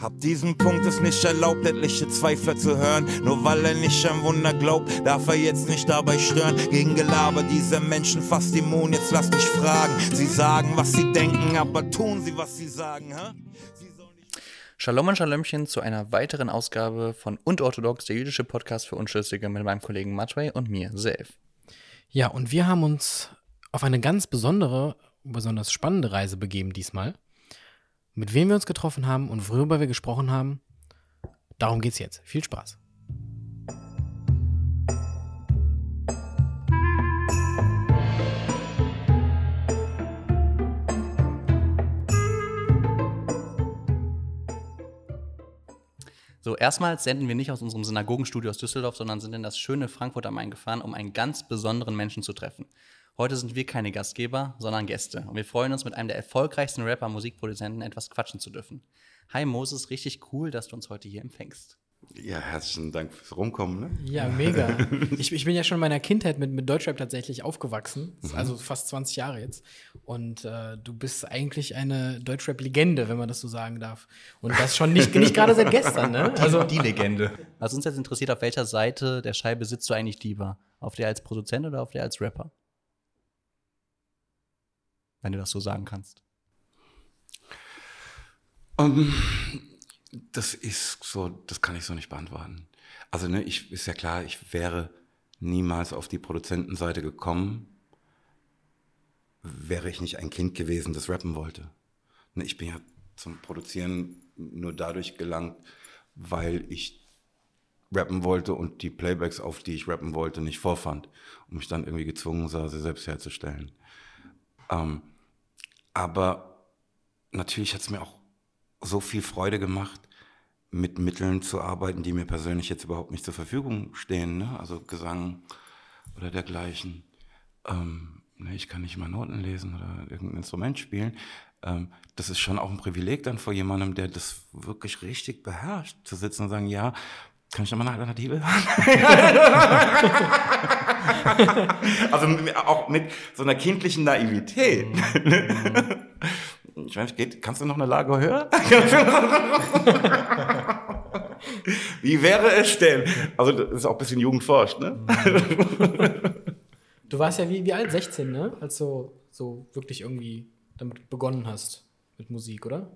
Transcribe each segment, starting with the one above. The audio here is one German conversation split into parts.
Ab diesem Punkt ist nicht erlaubt, etliche Zweifler zu hören. Nur weil er nicht an Wunder glaubt, darf er jetzt nicht dabei stören. Gegen Gelaber dieser Menschen fast immun, jetzt lass dich fragen. Sie sagen, was sie denken, aber tun sie, was sie sagen, hä? Shalom und Shalomchen zu einer weiteren Ausgabe von Unorthodox, der jüdische Podcast für Unschlüssige mit meinem Kollegen Matway und mir, Self. Ja, und wir haben uns auf eine ganz besondere, besonders spannende Reise begeben diesmal. Mit wem wir uns getroffen haben und worüber wir gesprochen haben, darum geht's jetzt. Viel Spaß. So, erstmals senden wir nicht aus unserem Synagogenstudio aus Düsseldorf, sondern sind in das schöne Frankfurt am Main gefahren, um einen ganz besonderen Menschen zu treffen. Heute sind wir keine Gastgeber, sondern Gäste. Und wir freuen uns, mit einem der erfolgreichsten Rapper, Musikproduzenten etwas quatschen zu dürfen. Hi Moses, richtig cool, dass du uns heute hier empfängst. Ja, herzlichen Dank fürs Rumkommen. Ne? Ja, mega. ich, ich bin ja schon in meiner Kindheit mit, mit Deutschrap tatsächlich aufgewachsen, mhm. also fast 20 Jahre jetzt. Und äh, du bist eigentlich eine Deutschrap-Legende, wenn man das so sagen darf. Und das schon nicht, nicht gerade seit gestern, ne? Also die Legende. Was uns jetzt interessiert, auf welcher Seite der Scheibe sitzt du eigentlich lieber? Auf der als Produzent oder auf der als Rapper? Wenn du das so sagen kannst. Um, ähm, das ist so, das kann ich so nicht beantworten. Also, ne, ich, ist ja klar, ich wäre niemals auf die Produzentenseite gekommen, wäre ich nicht ein Kind gewesen, das rappen wollte. Ne, ich bin ja zum Produzieren nur dadurch gelangt, weil ich rappen wollte und die Playbacks, auf die ich rappen wollte, nicht vorfand und mich dann irgendwie gezwungen sah, sie selbst herzustellen. Ähm, aber natürlich hat es mir auch so viel Freude gemacht, mit Mitteln zu arbeiten, die mir persönlich jetzt überhaupt nicht zur Verfügung stehen, ne? also Gesang oder dergleichen. Ähm, ne, ich kann nicht mal Noten lesen oder irgendein Instrument spielen. Ähm, das ist schon auch ein Privileg dann vor jemandem, der das wirklich richtig beherrscht, zu sitzen und sagen, ja, kann ich noch mal eine Alternative also auch mit so einer kindlichen Naivität. Mhm. Ich weiß, geht, kannst du noch eine Lage höher? Wie wäre es denn? Also, das ist auch ein bisschen Jugendforscht, ne? Du warst ja wie, wie alt? 16, ne? Als du so wirklich irgendwie damit begonnen hast mit Musik, oder?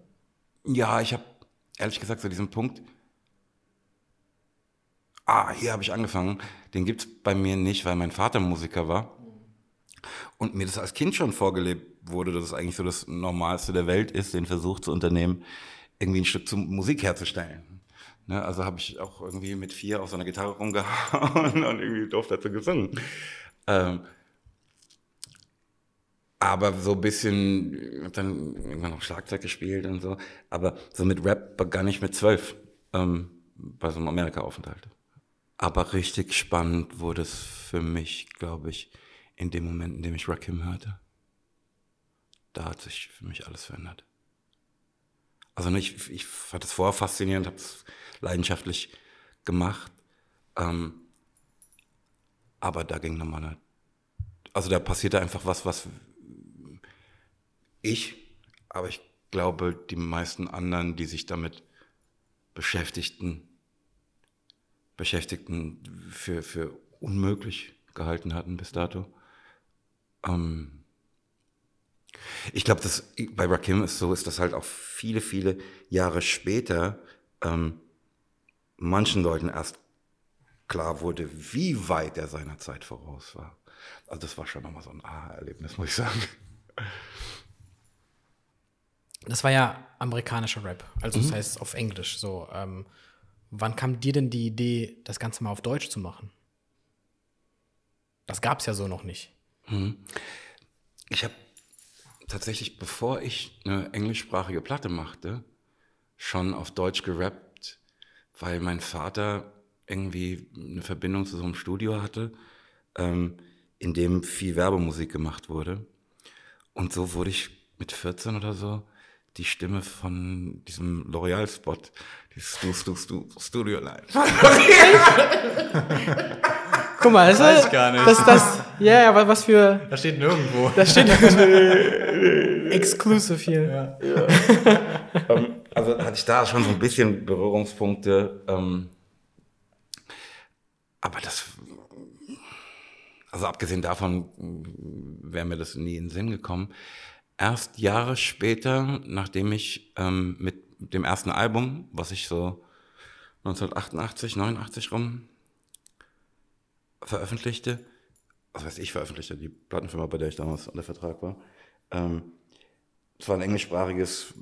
Ja, ich habe ehrlich gesagt zu diesem Punkt, ah, hier habe ich angefangen, den gibt es bei mir nicht, weil mein Vater Musiker war und mir das als Kind schon vorgelebt wurde, dass es eigentlich so das Normalste der Welt ist, den Versuch zu unternehmen, irgendwie ein Stück zum Musik herzustellen. Ne, also habe ich auch irgendwie mit vier auf so einer Gitarre rumgehauen und irgendwie doof dazu gesungen. Ähm, aber so ein bisschen, dann irgendwann noch Schlagzeug gespielt und so. Aber so mit Rap begann ich mit zwölf ähm, bei so einem Amerika-Aufenthalt. Aber richtig spannend wurde es für mich, glaube ich, in dem Moment, in dem ich Rakim hörte da hat sich für mich alles verändert. Also ich, ich fand es vorher faszinierend, habe es leidenschaftlich gemacht. Ähm, aber da ging nochmal eine, also da passierte einfach was, was ich, aber ich glaube, die meisten anderen, die sich damit beschäftigten, beschäftigten für, für unmöglich gehalten hatten bis dato. Ähm, ich glaube, dass bei Rakim ist so, ist das halt auch viele, viele Jahre später ähm, manchen Leuten erst klar wurde, wie weit er seiner Zeit voraus war. Also das war schon nochmal so ein Aha-Erlebnis, muss ich sagen. Das war ja amerikanischer Rap, also das mhm. heißt auf Englisch. So, ähm, wann kam dir denn die Idee, das Ganze mal auf Deutsch zu machen? Das gab es ja so noch nicht. Mhm. Ich habe tatsächlich, bevor ich eine englischsprachige Platte machte, schon auf Deutsch gerappt, weil mein Vater irgendwie eine Verbindung zu so einem Studio hatte, ähm, in dem viel Werbemusik gemacht wurde. Und so wurde ich mit 14 oder so die Stimme von diesem L'Oreal-Spot, dieses Stu, Stu, Stu, Studio Line. Guck mal, das, das weiß ich gar nicht. Das, das, ja, ja, was für. Da steht nirgendwo. Da steht nirgendwo. Exclusive hier. Ja. ja. um, ähm, also hatte ich da schon so ein bisschen Berührungspunkte. Ähm, aber das, also abgesehen davon wäre mir das nie in den Sinn gekommen. Erst Jahre später, nachdem ich ähm, mit dem ersten Album, was ich so 1988, 89 rum veröffentlichte, was weiß ich veröffentlichte, die Plattenfirma, bei der ich damals unter Vertrag war, ähm, es war ein englischsprachiges,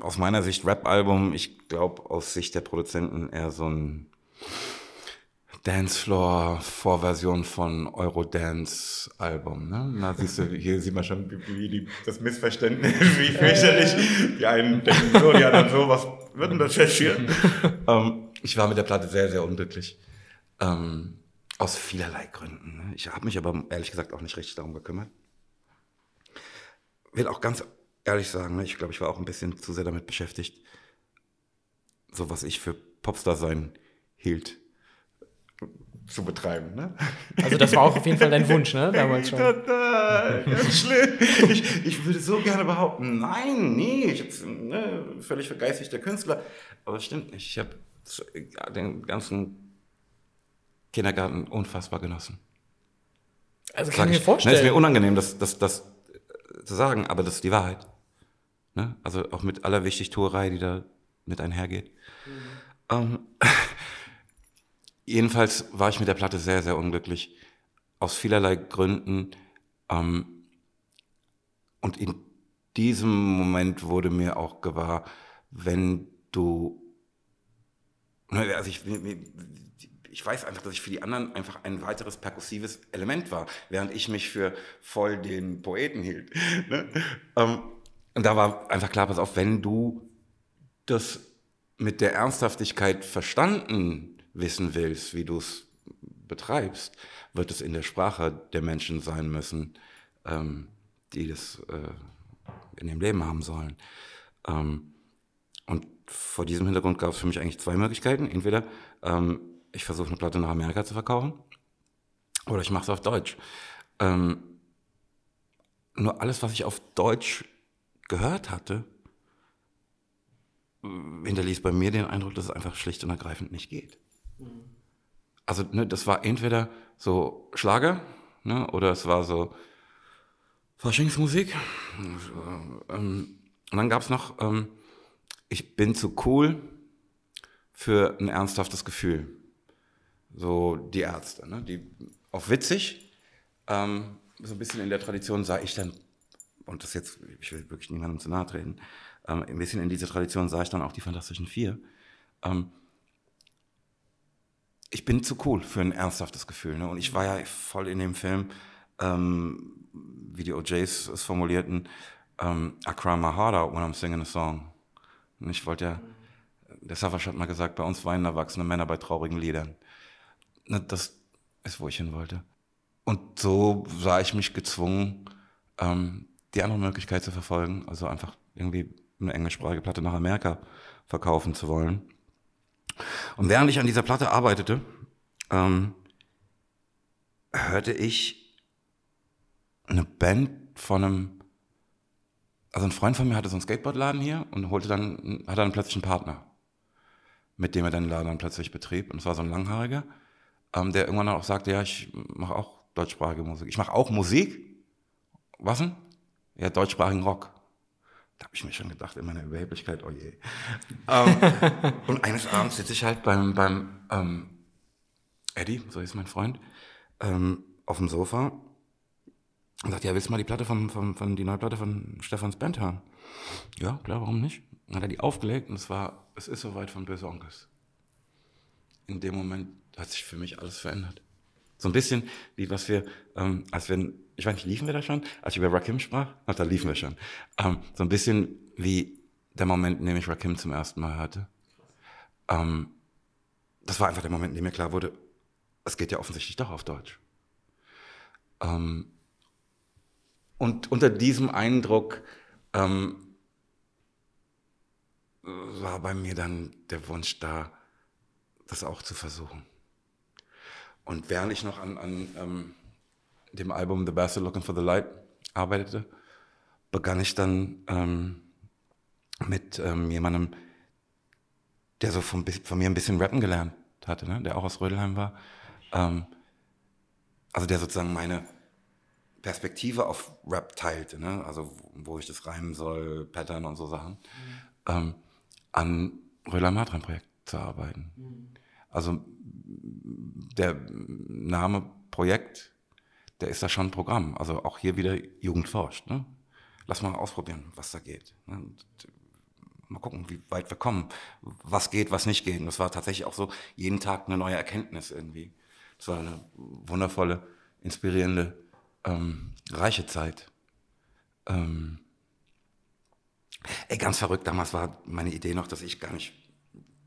aus meiner Sicht Rap-Album. Ich glaube, aus Sicht der Produzenten eher so ein Dancefloor-Vorversion von Eurodance-Album. Ne? Na, siehst du, hier sieht man schon, wie, die, das Missverständnis, wie fürchterlich. Die einen denken so, die anderen so, was wird denn das jetzt hier? ähm, ich war mit der Platte sehr, sehr unglücklich. Ähm, aus vielerlei Gründen. Ne? Ich habe mich aber ehrlich gesagt auch nicht richtig darum gekümmert. Will auch ganz ehrlich sagen, ne? ich glaube, ich war auch ein bisschen zu sehr damit beschäftigt, so was ich für Popstar sein hielt zu betreiben. Ne? Also das war auch auf jeden Fall dein Wunsch, ne? Damals schon. Ganz schlimm. Ich, ich würde so gerne behaupten, nein, nee, ich bin ne, völlig vergeistigter Künstler. Aber das stimmt nicht. Ich habe den ganzen Kindergarten unfassbar genossen. Also Sag kann ich mir vorstellen. Ne, ist mir unangenehm, das, das, das zu sagen, aber das ist die Wahrheit. Ne? Also auch mit aller Wichtigtuerei, die da mit einhergeht. Ähm, jedenfalls war ich mit der Platte sehr, sehr unglücklich. Aus vielerlei Gründen. Ähm, und in diesem Moment wurde mir auch gewahr, wenn du, ne, also ich, ich weiß einfach, dass ich für die anderen einfach ein weiteres perkussives Element war, während ich mich für voll den Poeten hielt. Ne? Ähm, und da war einfach klar, pass auf, wenn du das mit der Ernsthaftigkeit verstanden wissen willst, wie du es betreibst, wird es in der Sprache der Menschen sein müssen, ähm, die das äh, in ihrem Leben haben sollen. Ähm, und vor diesem Hintergrund gab es für mich eigentlich zwei Möglichkeiten. Entweder ähm, ich versuche eine Platte nach Amerika zu verkaufen oder ich mache es auf Deutsch. Ähm, nur alles, was ich auf Deutsch gehört hatte, hinterließ bei mir den Eindruck, dass es einfach schlicht und ergreifend nicht geht. Also ne, das war entweder so Schlager ne, oder es war so Faschingsmusik. Ähm, und dann gab es noch, ähm, ich bin zu cool für ein ernsthaftes Gefühl. So die Ärzte, ne, die auch witzig, ähm, so ein bisschen in der Tradition sah ich dann, und das jetzt, ich will wirklich niemandem zu nahe treten, ähm, ein bisschen in diese Tradition sah ich dann auch die Fantastischen Vier. Ähm, ich bin zu cool für ein ernsthaftes Gefühl. Ne? Und ich war ja voll in dem Film, ähm, wie die OJs es formulierten, ähm, I cry my heart out when I'm singing a song. Und ich wollte ja, der Savage hat mal gesagt, bei uns weinen erwachsene Männer bei traurigen Liedern. Ne, das ist, wo ich hin wollte. Und so sah ich mich gezwungen, ähm, die andere Möglichkeit zu verfolgen, also einfach irgendwie eine englischsprachige Platte nach Amerika verkaufen zu wollen. Und während ich an dieser Platte arbeitete, ähm, hörte ich eine Band von einem, also ein Freund von mir hatte so einen Skateboardladen hier und holte dann, hatte dann plötzlich einen Partner, mit dem er den Laden dann plötzlich betrieb. Und es war so ein Langhaariger, ähm, der irgendwann auch sagte, ja, ich mache auch deutschsprachige Musik. Ich mache auch Musik. Was denn? Ja, deutschsprachigen Rock. Da habe ich mir schon gedacht, in meiner Überheblichkeit, oh je. ähm, und eines Abends sitze ich halt beim, beim ähm, Eddie, so ist mein Freund, ähm, auf dem Sofa und sagt, ja, willst du mal die Platte von, von, von die neue Platte von Stefans Band hören? Ja, klar, warum nicht? Dann hat er die aufgelegt und es war, es ist soweit von Böse Onkels. In dem Moment hat sich für mich alles verändert. So ein bisschen wie was wir, ähm, als wir, ich weiß nicht, liefen wir da schon? Als ich über Rakim sprach? Ach, da liefen wir schon. Ähm, so ein bisschen wie der Moment, in dem ich Rakim zum ersten Mal hörte. Ähm, das war einfach der Moment, in dem mir klar wurde, es geht ja offensichtlich doch auf Deutsch. Ähm, und unter diesem Eindruck ähm, war bei mir dann der Wunsch da, das auch zu versuchen. Und während ich noch an, an ähm, dem Album The Bastard Looking for the Light arbeitete, begann ich dann ähm, mit ähm, jemandem, der so von, von, mir ein bisschen rappen gelernt hatte, ne? der auch aus Rödelheim war. Ähm, also der sozusagen meine Perspektive auf Rap teilte, ne? also wo ich das reimen soll, Pattern und so Sachen, mhm. ähm, an Rödelheim Hartrein Projekt zu arbeiten. Mhm. Also der Name Projekt, der ist da schon ein Programm. Also auch hier wieder Jugend forscht. Ne? Lass mal ausprobieren, was da geht. Ne? Und mal gucken, wie weit wir kommen, was geht, was nicht geht. Und das war tatsächlich auch so jeden Tag eine neue Erkenntnis irgendwie. Es war eine wundervolle, inspirierende, ähm, reiche Zeit. Ähm, ey, ganz verrückt, damals war meine Idee noch, dass ich gar nicht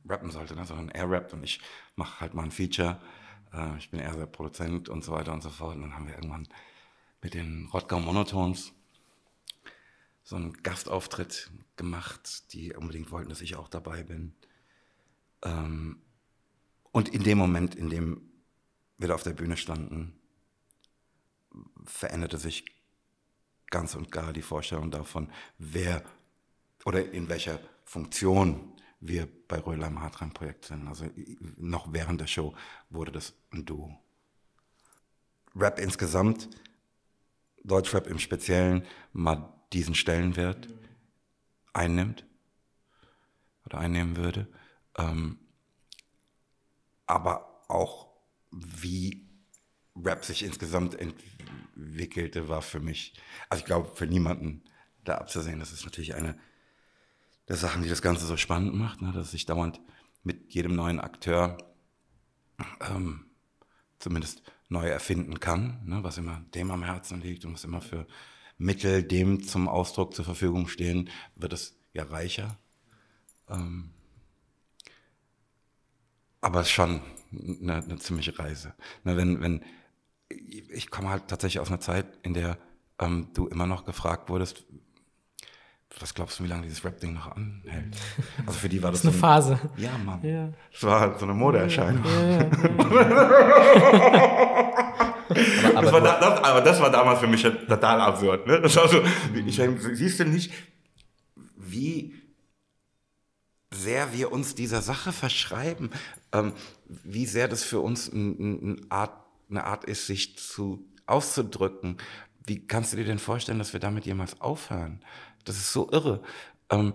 rappen sollte, ne, sondern er rappt und ich mache halt mal ein Feature. Äh, ich bin eher der Produzent und so weiter und so fort. Und dann haben wir irgendwann mit den Rottgau Monotones so einen Gastauftritt gemacht, die unbedingt wollten, dass ich auch dabei bin. Ähm, und in dem Moment, in dem wir da auf der Bühne standen, veränderte sich ganz und gar die Vorstellung davon, wer oder in welcher Funktion wir bei Röhler im Hartrein-Projekt sind. Also noch während der Show wurde das ein Duo. Rap insgesamt, Deutschrap im Speziellen, mal diesen Stellenwert einnimmt oder einnehmen würde. Ähm, aber auch wie Rap sich insgesamt entwickelte, war für mich, also ich glaube, für niemanden da abzusehen. Das ist natürlich eine der Sachen, die das Ganze so spannend macht, ne? dass ich dauernd mit jedem neuen Akteur ähm, zumindest neu erfinden kann, ne? was immer dem am Herzen liegt und was immer für Mittel dem zum Ausdruck zur Verfügung stehen, wird es ja reicher. Ähm, aber schon eine, eine ziemliche Reise. Ne, wenn, wenn, ich komme halt tatsächlich aus einer Zeit, in der ähm, du immer noch gefragt wurdest, was glaubst du, wie lange dieses Rap-Ding noch anhält? Also für die war das, das ist eine so Phase. Ja, Mann. Ja. Das war halt so eine Modeerscheinung. Ja, ja, aber, aber, das war da, das, aber, das war damals für mich total absurd. Ne? Das war so, ich, siehst du nicht, wie sehr wir uns dieser Sache verschreiben, ähm, wie sehr das für uns ein, ein Art, eine Art ist, sich zu auszudrücken. Wie kannst du dir denn vorstellen, dass wir damit jemals aufhören? Das ist so irre. Ähm,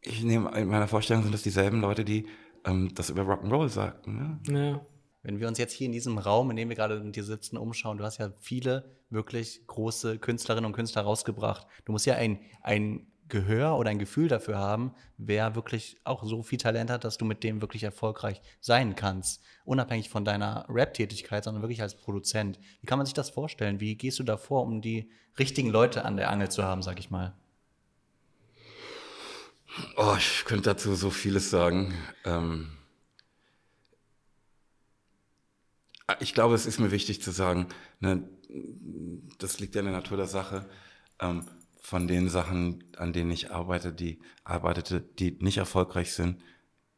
ich nehme in meiner Vorstellung sind das dieselben Leute, die ähm, das über Rock'n'Roll sagten. Ne? Ja. Wenn wir uns jetzt hier in diesem Raum, in dem wir gerade mit dir sitzen, umschauen, du hast ja viele wirklich große Künstlerinnen und Künstler rausgebracht. Du musst ja ein, ein Gehör oder ein Gefühl dafür haben, wer wirklich auch so viel Talent hat, dass du mit dem wirklich erfolgreich sein kannst. Unabhängig von deiner Rap-Tätigkeit, sondern wirklich als Produzent. Wie kann man sich das vorstellen? Wie gehst du da vor, um die richtigen Leute an der Angel zu haben, sag ich mal? Oh, ich könnte dazu so vieles sagen. Ähm ich glaube, es ist mir wichtig zu sagen, ne, das liegt ja in der Natur der Sache. Ähm, von den Sachen, an denen ich arbeite, die arbeitete, die nicht erfolgreich sind,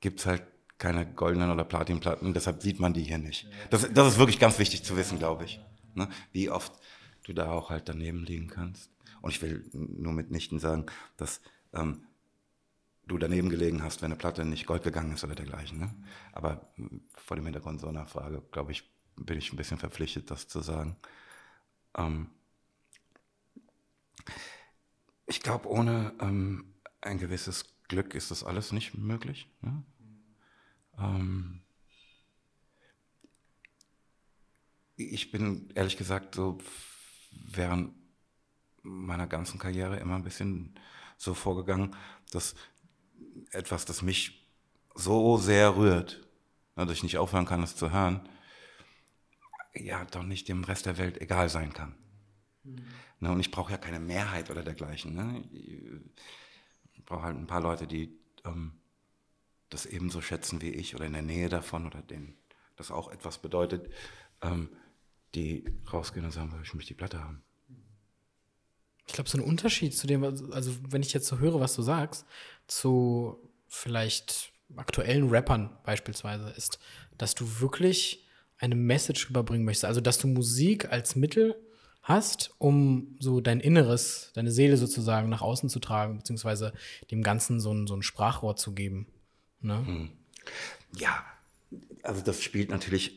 gibt es halt keine goldenen oder Platinplatten. Deshalb sieht man die hier nicht. Das, das ist wirklich ganz wichtig zu wissen, glaube ich. Ne? Wie oft du da auch halt daneben liegen kannst. Und ich will nur mitnichten sagen, dass ähm, du daneben gelegen hast, wenn eine Platte nicht Gold gegangen ist oder dergleichen. Ne? Aber hm, vor dem Hintergrund so einer Frage, glaube ich, bin ich ein bisschen verpflichtet, das zu sagen. Ähm, ich glaube, ohne ähm, ein gewisses Glück ist das alles nicht möglich. Ne? Ähm, ich bin ehrlich gesagt so während meiner ganzen Karriere immer ein bisschen so vorgegangen, dass etwas, das mich so sehr rührt, ne, dass ich nicht aufhören kann, es zu hören, ja, doch nicht dem Rest der Welt egal sein kann. Mhm. Ne, und ich brauche ja keine Mehrheit oder dergleichen. Ne? Ich brauche halt ein paar Leute, die ähm, das ebenso schätzen wie ich oder in der Nähe davon oder denen das auch etwas bedeutet, ähm, die rausgehen und sagen, ich möchte die Platte haben. Ich glaube, so ein Unterschied zu dem, also wenn ich jetzt so höre, was du sagst, zu vielleicht aktuellen Rappern beispielsweise, ist, dass du wirklich eine Message überbringen möchtest. Also, dass du Musik als Mittel hast, um so dein Inneres, deine Seele sozusagen nach außen zu tragen, beziehungsweise dem Ganzen so ein, so ein Sprachrohr zu geben. Ne? Ja, also das spielt natürlich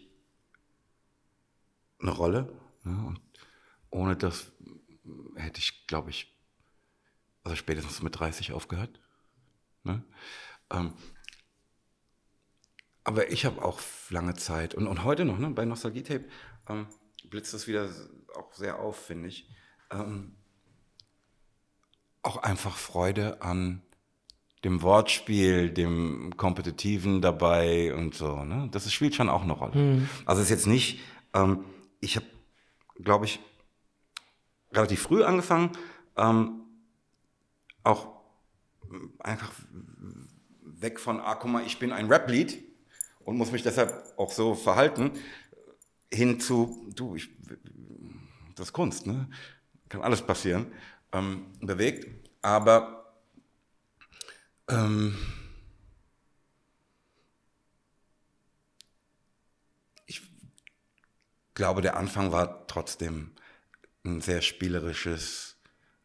eine Rolle. Ne? Und ohne das hätte ich, glaube ich, also spätestens mit 30 aufgehört. Ne? Ähm, aber ich habe auch lange Zeit und, und heute noch ne, bei Nostalgie Tape ähm, blitzt das wieder auch sehr auf, finde ich. Ähm, auch einfach Freude an dem Wortspiel, dem Kompetitiven dabei und so. Ne? Das ist, spielt schon auch eine Rolle. Also es ist jetzt nicht, ähm, ich habe, glaube ich, relativ früh angefangen, ähm, auch einfach weg von, ah, guck mal, ich bin ein Rap-Lied und muss mich deshalb auch so verhalten, hin zu, du, ich, das Kunst, ne? Kann alles passieren, ähm, bewegt, aber ähm, ich glaube, der Anfang war trotzdem ein sehr spielerisches,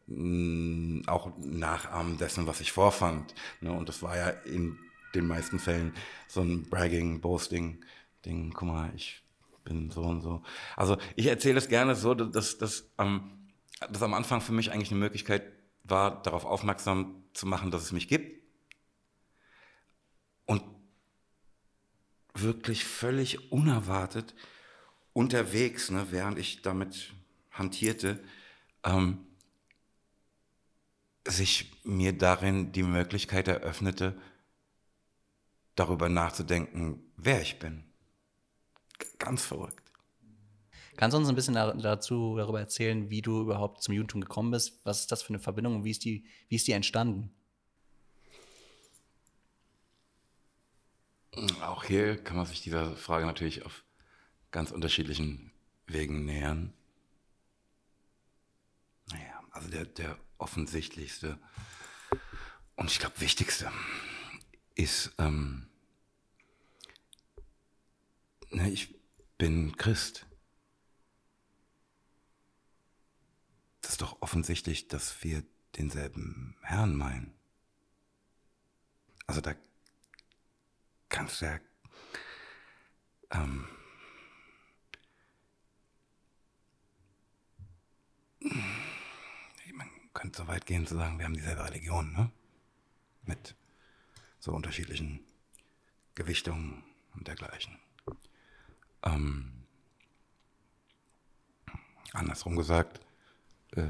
mh, auch Nachahmen dessen, was ich vorfand. Ne? Und das war ja in den meisten Fällen so ein Bragging, Boasting-Ding. Guck mal, ich bin so und so. Also ich erzähle es gerne so, dass, dass, ähm, dass am Anfang für mich eigentlich eine Möglichkeit war, darauf aufmerksam zu machen, dass es mich gibt. Und wirklich völlig unerwartet unterwegs, ne, während ich damit hantierte, ähm, sich mir darin die Möglichkeit eröffnete, darüber nachzudenken, wer ich bin. Ganz verrückt. Kannst du uns ein bisschen da, dazu darüber erzählen, wie du überhaupt zum Judentum gekommen bist? Was ist das für eine Verbindung und wie ist die, wie ist die entstanden? Auch hier kann man sich dieser Frage natürlich auf ganz unterschiedlichen Wegen nähern. Naja, also der, der offensichtlichste und ich glaube wichtigste ist, ähm, ne, ich bin Christ. Das ist doch offensichtlich, dass wir denselben Herrn meinen. Also da kannst du ja ähm, man könnte so weit gehen zu sagen, wir haben dieselbe Religion, ne? Mit so unterschiedlichen Gewichtungen und dergleichen. Ähm, andersrum gesagt, äh,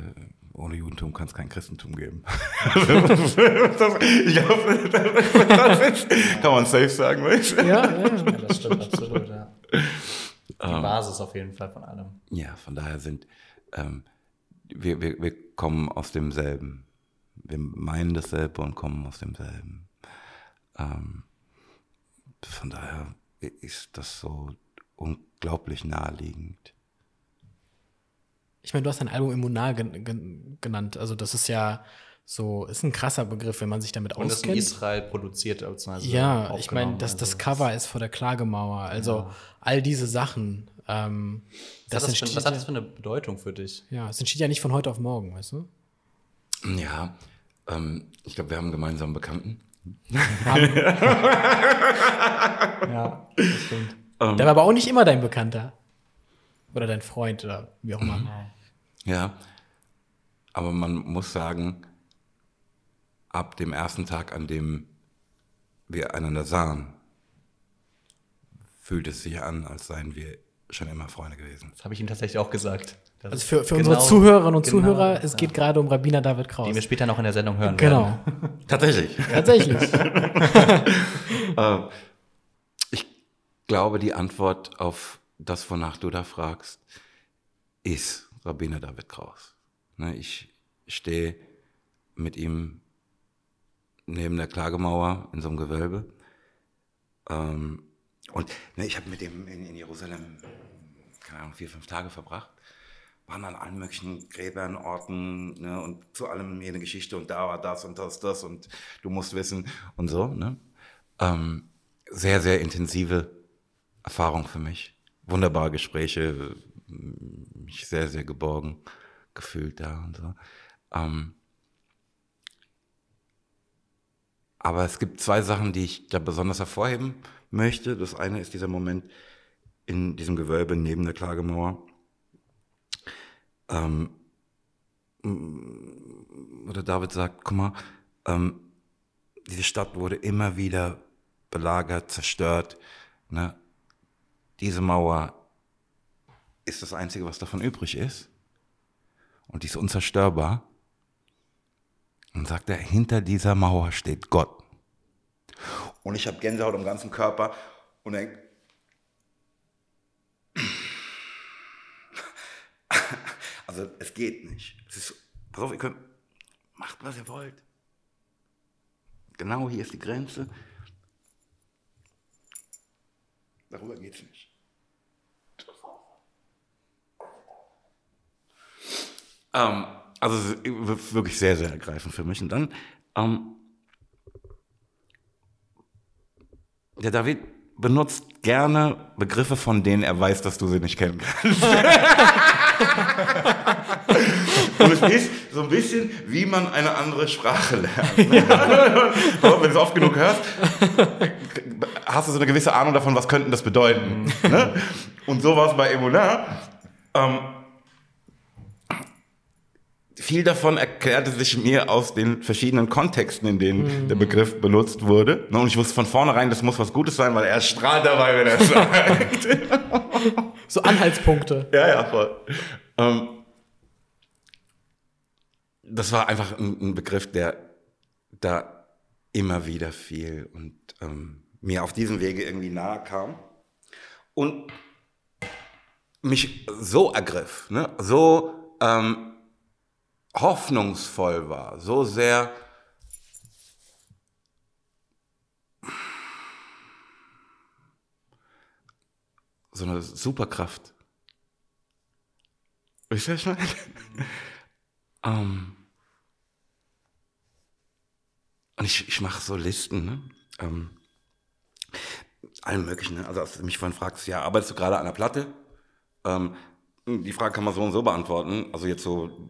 ohne Judentum kann es kein Christentum geben. das, ich glaube, das ist, kann man safe sagen, weißt du? Ja, ja. Ja, das stimmt absolut, ja. Die Basis auf jeden Fall von allem. Ja, von daher sind ähm, wir, wir, wir kommen aus demselben. Wir meinen dasselbe und kommen aus demselben. Ähm, von daher ist das so unglaublich naheliegend. Ich meine, du hast dein Album Immunal gen gen genannt. Also, das ist ja so, ist ein krasser Begriff, wenn man sich damit Und das in auskennt. Israel produziert, beziehungsweise Ja, ich meine, das, das Also, Cover ist vor der Klagemauer. Also all diese Sachen. Ähm, Was, das hat das für, entsteht was hat das ja, für eine Bedeutung für dich? ja, es entsteht ja nicht von heute auf morgen, weißt du? Ja, ähm, ich glaube, wir haben einen gemeinsamen Bekannten. Ja, das stimmt. Der war aber auch nicht immer dein Bekannter. Oder dein Freund oder wie auch immer. Ja, aber man muss sagen, ab dem ersten Tag, an dem wir einander sahen, fühlt es sich an, als seien wir schon immer Freunde gewesen. Das habe ich ihm tatsächlich auch gesagt. Das Also für, für genau- unsere Zuhörerinnen und genau, Zuhörer, es ja. geht gerade um Rabbiner David Kraus. Die wir später noch in der Sendung hören Genau, werden. Tatsächlich. tatsächlich. Glaube, die Antwort auf das, wonach du da fragst, ist Rabbiner David Kraus. Ne, ich stehe mit ihm neben der Klagemauer in so einem Gewölbe. Ähm, und ne, ich habe mit ihm in, Jerusalem, keine Ahnung, vier, fünf Tage verbracht. Waren an allen möglichen Gräbern, Orten ne, und zu allem eine Geschichte und da war das und das, das und du musst wissen und so. Ähm, sehr, sehr intensive Erfahrung für mich. Wunderbare Gespräche, mich sehr, sehr geborgen gefühlt da und so. Ähm, aber es gibt zwei Sachen, die ich da besonders hervorheben möchte. Das eine ist dieser Moment in diesem Gewölbe neben der Klagemauer. Ähm, oder David sagt, guck mal, ähm, diese Stadt wurde immer wieder belagert, zerstört. Ne? Diese Mauer ist das Einzige, was davon übrig ist. Und die ist unzerstörbar. Und sagt er, hinter dieser Mauer steht Gott. Und ich habe Gänsehaut am ganzen Körper und denke, also es geht nicht. Es ist, pass auf, ihr könnt, macht was ihr wollt. Genau hier ist die Grenze. Darüber geht es nicht. Ähm, also wirklich sehr, sehr ergreifend für mich. Und dann, ähm, der David benutzt gerne Begriffe, von denen er weiß, dass du sie nicht kennen kannst. Und es ist so ein bisschen, wie man eine andere Sprache lernt. Wenn du es oft genug hörst, hast du so eine gewisse Ahnung davon, was könnten das bedeuten. Ne? Und so war es bei Emuna. Ähm, viel davon erklärte sich mir aus den verschiedenen Kontexten, in denen mhm. der Begriff benutzt wurde. Und ich wusste von vornherein, das muss was Gutes sein, weil er strahlt dabei, wenn er es sagt. so Anhaltspunkte. Ja, ja, voll. Ähm, das war einfach ein, ein, Begriff, der da immer wieder fiel und ähm, mir auf diesem Wege irgendwie nahe kam. Und mich so ergriff, ne? so ähm, hoffnungsvoll war, so sehr so eine Superkraft. Wisst ihr, was ich meine? ähm, und ich, ich mache so Listen, ne? Ähm, allen möglichen. Ne? Also, als du mich vorhin fragst, ja, arbeitest du gerade an der Platte? Ähm, die Frage kann man so und so beantworten. Also jetzt so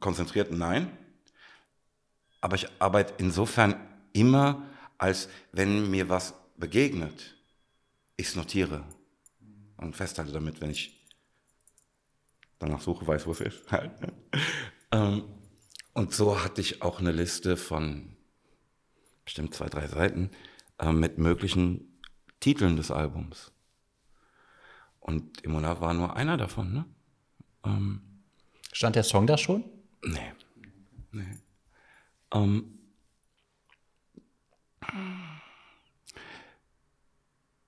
konzentriert, nein. Aber ich arbeite insofern immer, als wenn mir was begegnet, ich es notiere und festhalte damit, wenn ich danach suche, weiß, wo es ist. ähm, und so hatte ich auch eine Liste von bestimmt zwei, drei Seiten äh, mit möglichen Titeln des Albums. Und Imola war nur einer davon. Ne? Ähm, Stand der Song da schon? Nee. nee. Ähm,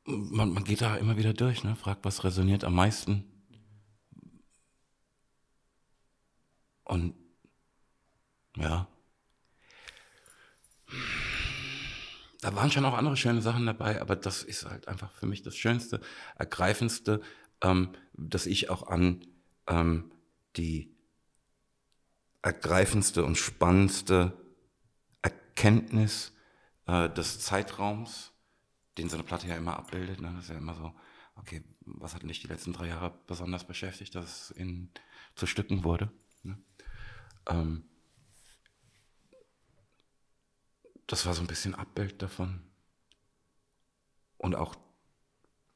man, man geht da immer wieder durch, ne? fragt, was resoniert am meisten. Und ja, da waren schon auch andere schöne Sachen dabei, aber das ist halt einfach für mich das Schönste, Ergreifendste, ähm, dass ich auch an ähm, die ergreifendste und spannendste Erkenntnis äh, des Zeitraums, den so eine Platte ja immer abbildet. Ne? Das ist ja immer so, okay, was hat dich die letzten drei Jahre besonders beschäftigt, dass es in, zu Stücken wurde? Ne? Ähm, das war so ein bisschen Abbild davon. Und auch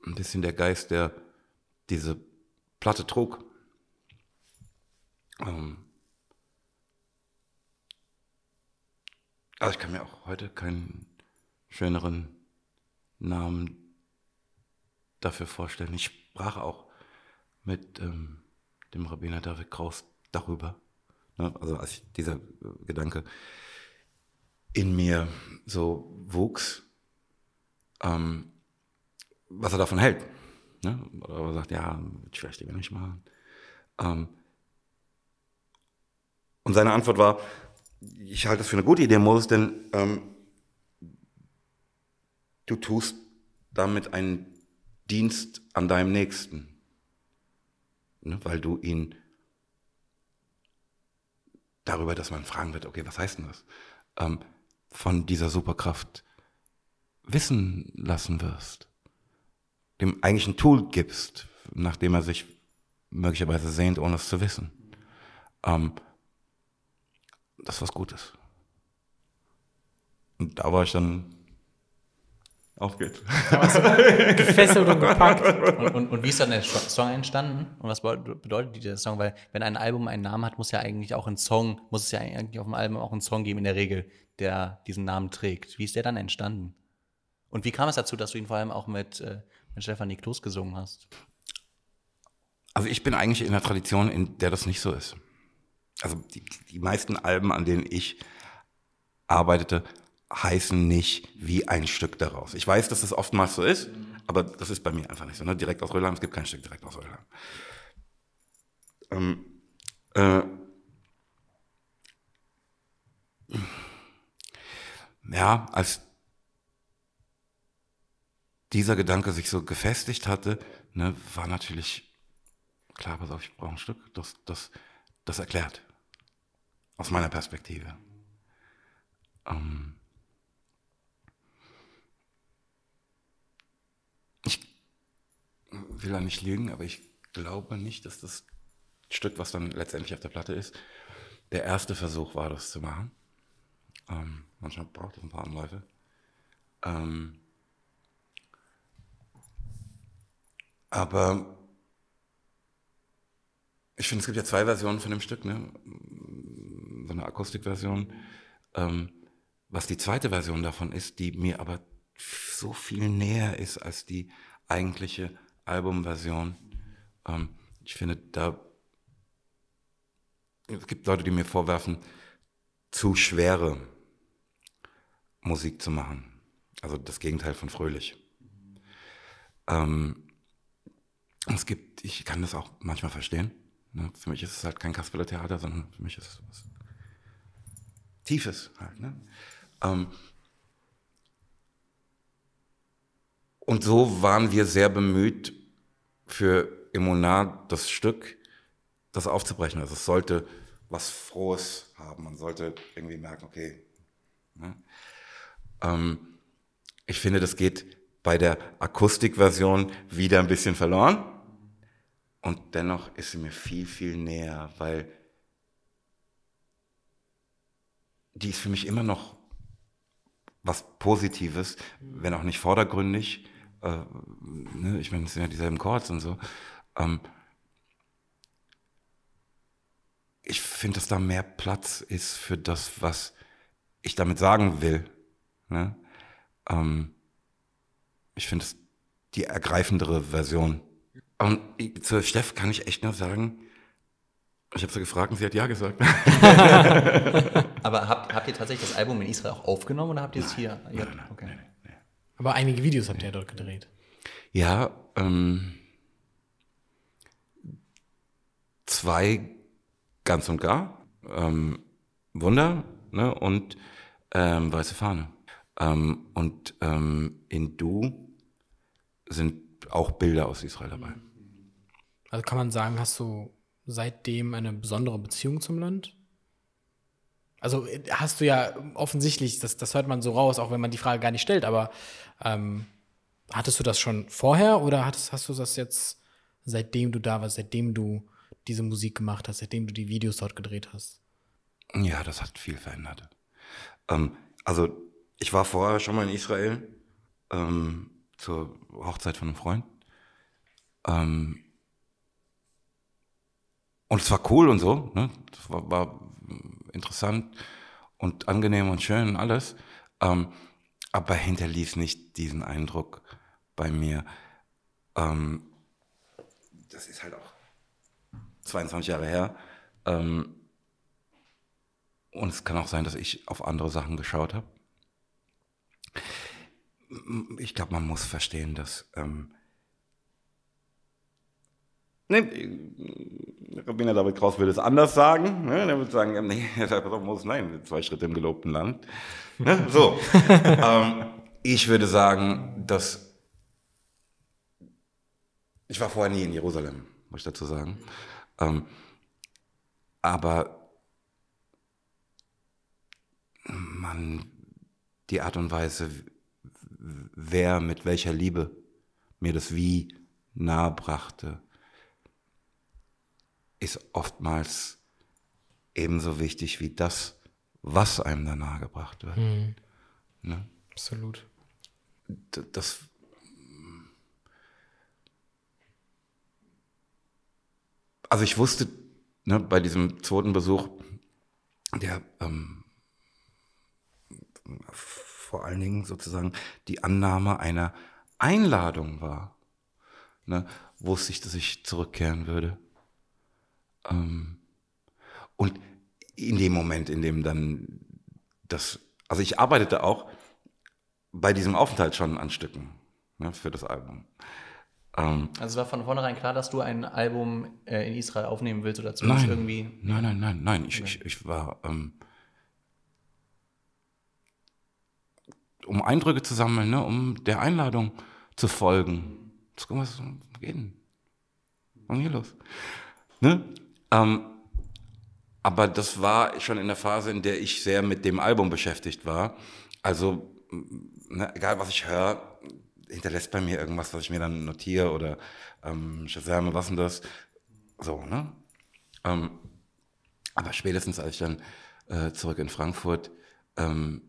ein bisschen der Geist, der diese Platte trug. Ähm, Also ich kann mir auch heute keinen schöneren Namen dafür vorstellen. Ich sprach auch mit ähm, dem Rabbiner David Kraus darüber. Ne? Also als dieser Gedanke in mir so wuchs, ähm, was er davon hält. Ne? Oder er sagt, ja, wird vielleicht lieber nicht machen. Ähm, und seine Antwort war, ich halte das für eine gute Idee, Moses, denn ähm, du tust damit einen Dienst an deinem Nächsten, ne, weil du ihn darüber, dass man fragen wird, okay, was heißt denn das, ähm, von dieser Superkraft wissen lassen wirst, dem eigentlich ein Tool gibst, nachdem er sich möglicherweise sehnt, ohne es zu wissen. Ähm, das ist was Gutes. Und da war ich dann, auf geht's. Gefesselt und gepackt. Und, und, und wie ist dann der Song entstanden? Und was be- bedeutet dieser Song? Weil wenn ein Album einen Namen hat, muss ja eigentlich auch ein Song, muss es ja eigentlich auf dem Album auch einen Song geben in der Regel, der diesen Namen trägt. Wie ist der dann entstanden? Und wie kam es dazu, dass du ihn vor allem auch mit, äh, mit Stefanie Kloß gesungen hast? Also ich bin eigentlich in einer Tradition, in der das nicht so ist. Also die, die meisten Alben, an denen ich arbeitete, heißen nicht wie ein Stück daraus. Ich weiß, dass das oftmals so ist, aber das ist bei mir einfach nicht so. Ne? Direkt aus Rödelheim, es gibt kein Stück direkt aus Rödelheim. Ähm, äh, ja, als dieser Gedanke sich so gefestigt hatte, ne, war natürlich klar, pass auf, ich brauche ein Stück, das, das, das erklärt. Aus meiner Perspektive. Ähm ich will da nicht lügen, aber ich glaube nicht, dass das Stück, was dann letztendlich auf der Platte ist, der erste Versuch war, das zu machen. Ähm, manchmal braucht es ein paar Anläufe. Ähm aber ich finde, es gibt ja zwei Versionen von dem Stück, ne? So eine Akustikversion. Ähm, was die zweite Version davon ist, die mir aber so viel näher ist als die eigentliche Albumversion. Ähm, ich finde, da es gibt Leute, die mir vorwerfen, zu schwere Musik zu machen. Also das Gegenteil von fröhlich. Ähm, es gibt, ich kann das auch manchmal verstehen. Ne? Für mich ist es halt kein Kasperle-Theater, sondern für mich ist es was Tiefes halt. Ne? Ähm, und so waren wir sehr bemüht, für Emonat das Stück, das aufzubrechen. Also es sollte was Frohes haben. Man sollte irgendwie merken, okay. Ne? Ähm, ich finde, das geht bei der Akustikversion wieder ein bisschen verloren. Und dennoch ist sie mir viel, viel näher, weil die ist für mich immer noch was Positives, wenn auch nicht vordergründig. Äh, ne? Ich meine, es sind ja dieselben Chords und so. Ähm, ich finde, dass da mehr Platz ist für das, was ich damit sagen will. Ne? Ähm, ich finde es die ergreifendere Version. Und zu Steff kann ich echt nur sagen, ich habe sie gefragt und sie hat ja gesagt. Aber habt, habt ihr tatsächlich das Album in Israel auch aufgenommen oder habt ihr es hier? Ja, okay. Aber einige Videos habt ihr ja dort gedreht. Ja, ähm, zwei ganz und gar. Ähm, Wunder ne, und ähm, Weiße Fahne. Ähm, und ähm, in Du sind auch Bilder aus Israel dabei. Also kann man sagen, hast du seitdem eine besondere Beziehung zum Land? Also äh, hast du ja offensichtlich, das, das hört man so raus, auch wenn man die Frage gar nicht stellt, aber ähm, hattest du das schon vorher oder hattest, hast du das jetzt, seitdem du da warst, seitdem du diese Musik gemacht hast, seitdem du die Videos dort gedreht hast? Ja, das hat viel verändert. Ähm, also ich war vorher schon mal in Israel ähm, zur Hochzeit von einem Freund. Ähm, und es war cool und so. Ne? Das war, war interessant und angenehm und schön und alles. Ähm, aber hinterließ nicht diesen Eindruck bei mir. Ähm, das ist halt auch 22 Jahre her. Ähm, und es kann auch sein, dass ich auf andere Sachen geschaut habe. Ich glaube, man muss verstehen, dass. Ähm, ne, Rabbiner David Kraus würde es anders sagen. Ne? Er würde sagen, nee, pass auf, muss, nein, zwei Schritte im gelobten Land. Ne? So. ähm, ich würde sagen, dass. Ich war vorher nie in Jerusalem, muss ich dazu sagen. Ähm, aber man, die Art und Weise, wer mit welcher Liebe mir das Wie nahe brachte, ist oftmals ebenso wichtig wie das, was einem da nahe gebracht wird. Mhm. Ne? Absolut. Das. Also ich wusste ne, bei diesem zweiten Besuch, der ähm, vor allen Dingen sozusagen die Annahme einer Einladung war, ne, wusste ich, dass ich zurückkehren würde. Ähm, und in dem Moment, in dem dann das, also ich arbeitete auch bei diesem Aufenthalt schon an Stücken ne, für das Album. Ähm, Also es war von vornherein klar, dass du ein Album äh, in Israel aufnehmen willst oder zumindest nein, irgendwie. nein, nein, nein, nein. Ich, ich, ich war, ähm, um Eindrücke zu sammeln, ne, um der Einladung zu folgen. Gucken, was geht denn? Was ist hier los? Ne? Ähm, aber das war schon in der Phase, in der ich sehr mit dem Album beschäftigt war. Also, ne, egal was ich höre, hinterlässt bei mir irgendwas, was ich mir dann notiere oder ähm, was denn das? So, ne? Ähm, aber spätestens als ich dann äh, zurück in Frankfurt ähm,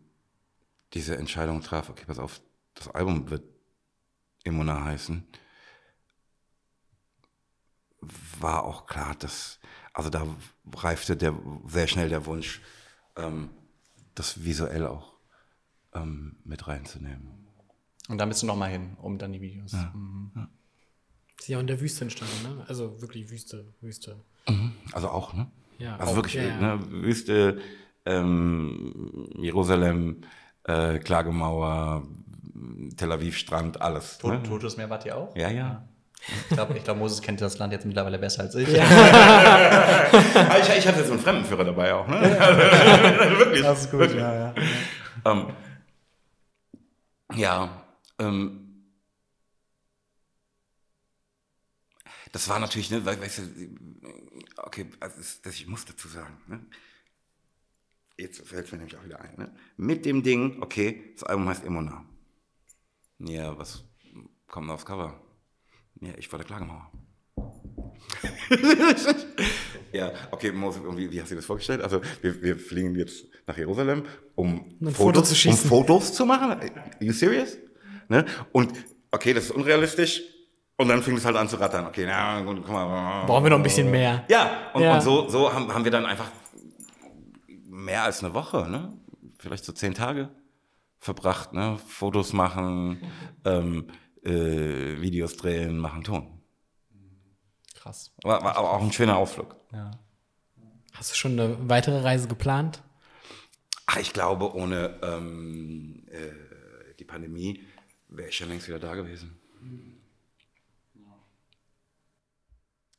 diese Entscheidung traf, okay, pass auf, das Album wird Imona heißen, war auch klar, dass, also da reifte der, sehr schnell der Wunsch, ähm, das visuell auch ähm, mit reinzunehmen. Und dann bist du nochmal hin, um dann die Videos. Mhm. Ist ja auch in der Wüste entstanden, ne? Also wirklich Wüste, Wüste. Also auch, ne? Ja, Also auch, wirklich, ja, ja. Ne, Wüste, ähm, Jerusalem, äh, Klagemauer, Tel Aviv Strand, alles. Tod, Ne? Totes Meer wart ihr auch? Ja, ja. Ich glaube, ich glaub, Moses kennt das Land jetzt mittlerweile besser als ich. Ah, ich, ich hatte so einen Fremdenführer dabei auch. Ne? wirklich. Das ist gut, ja, ja. Ähm, ja, ähm, das war natürlich, ne, we- weißt du, okay, also das, das, ich muss dazu sagen, ne? jetzt fällt mir nämlich auch wieder ein, ne? mit dem Ding, okay, das Album heißt Emona. Ja, was kommt denn aufs Cover? Ja, ich war der Klagemauer. ja, okay, Mose, wie, wie hast du dir das vorgestellt? Also, wir, wir fliegen jetzt nach Jerusalem, um, ein Foto zu um schießen. Fotos zu machen. Are you serious? Ne? Und okay, das ist unrealistisch. Und dann fing es halt an zu rattern. Okay, na gut, guck mal. Brauchen wir noch ein bisschen mehr. Ja, und, Ja. und so, so haben, haben wir dann einfach mehr als eine Woche, ne? vielleicht so zehn Tage verbracht. Ne? Fotos machen, ähm, äh, Videos drehen, machen Ton. Krass. War, war aber auch ein schöner Ausflug. Ja. Hast du schon eine weitere Reise geplant? Ach, ich glaube, ohne ähm, äh, die Pandemie wäre ich schon längst wieder da gewesen.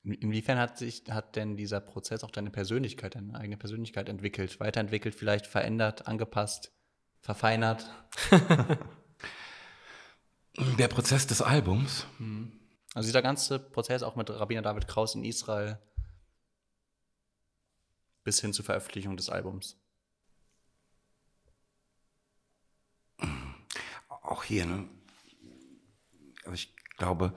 In- Inwiefern hat sich, hat denn dieser Prozess auch deine Persönlichkeit, deine eigene Persönlichkeit entwickelt, weiterentwickelt, vielleicht verändert, angepasst, verfeinert? Der Prozess des Albums, Also dieser ganze Prozess auch mit Rabbiner David Kraus in Israel bis hin zur Veröffentlichung des Albums. auch hier, ne? Also ich glaube,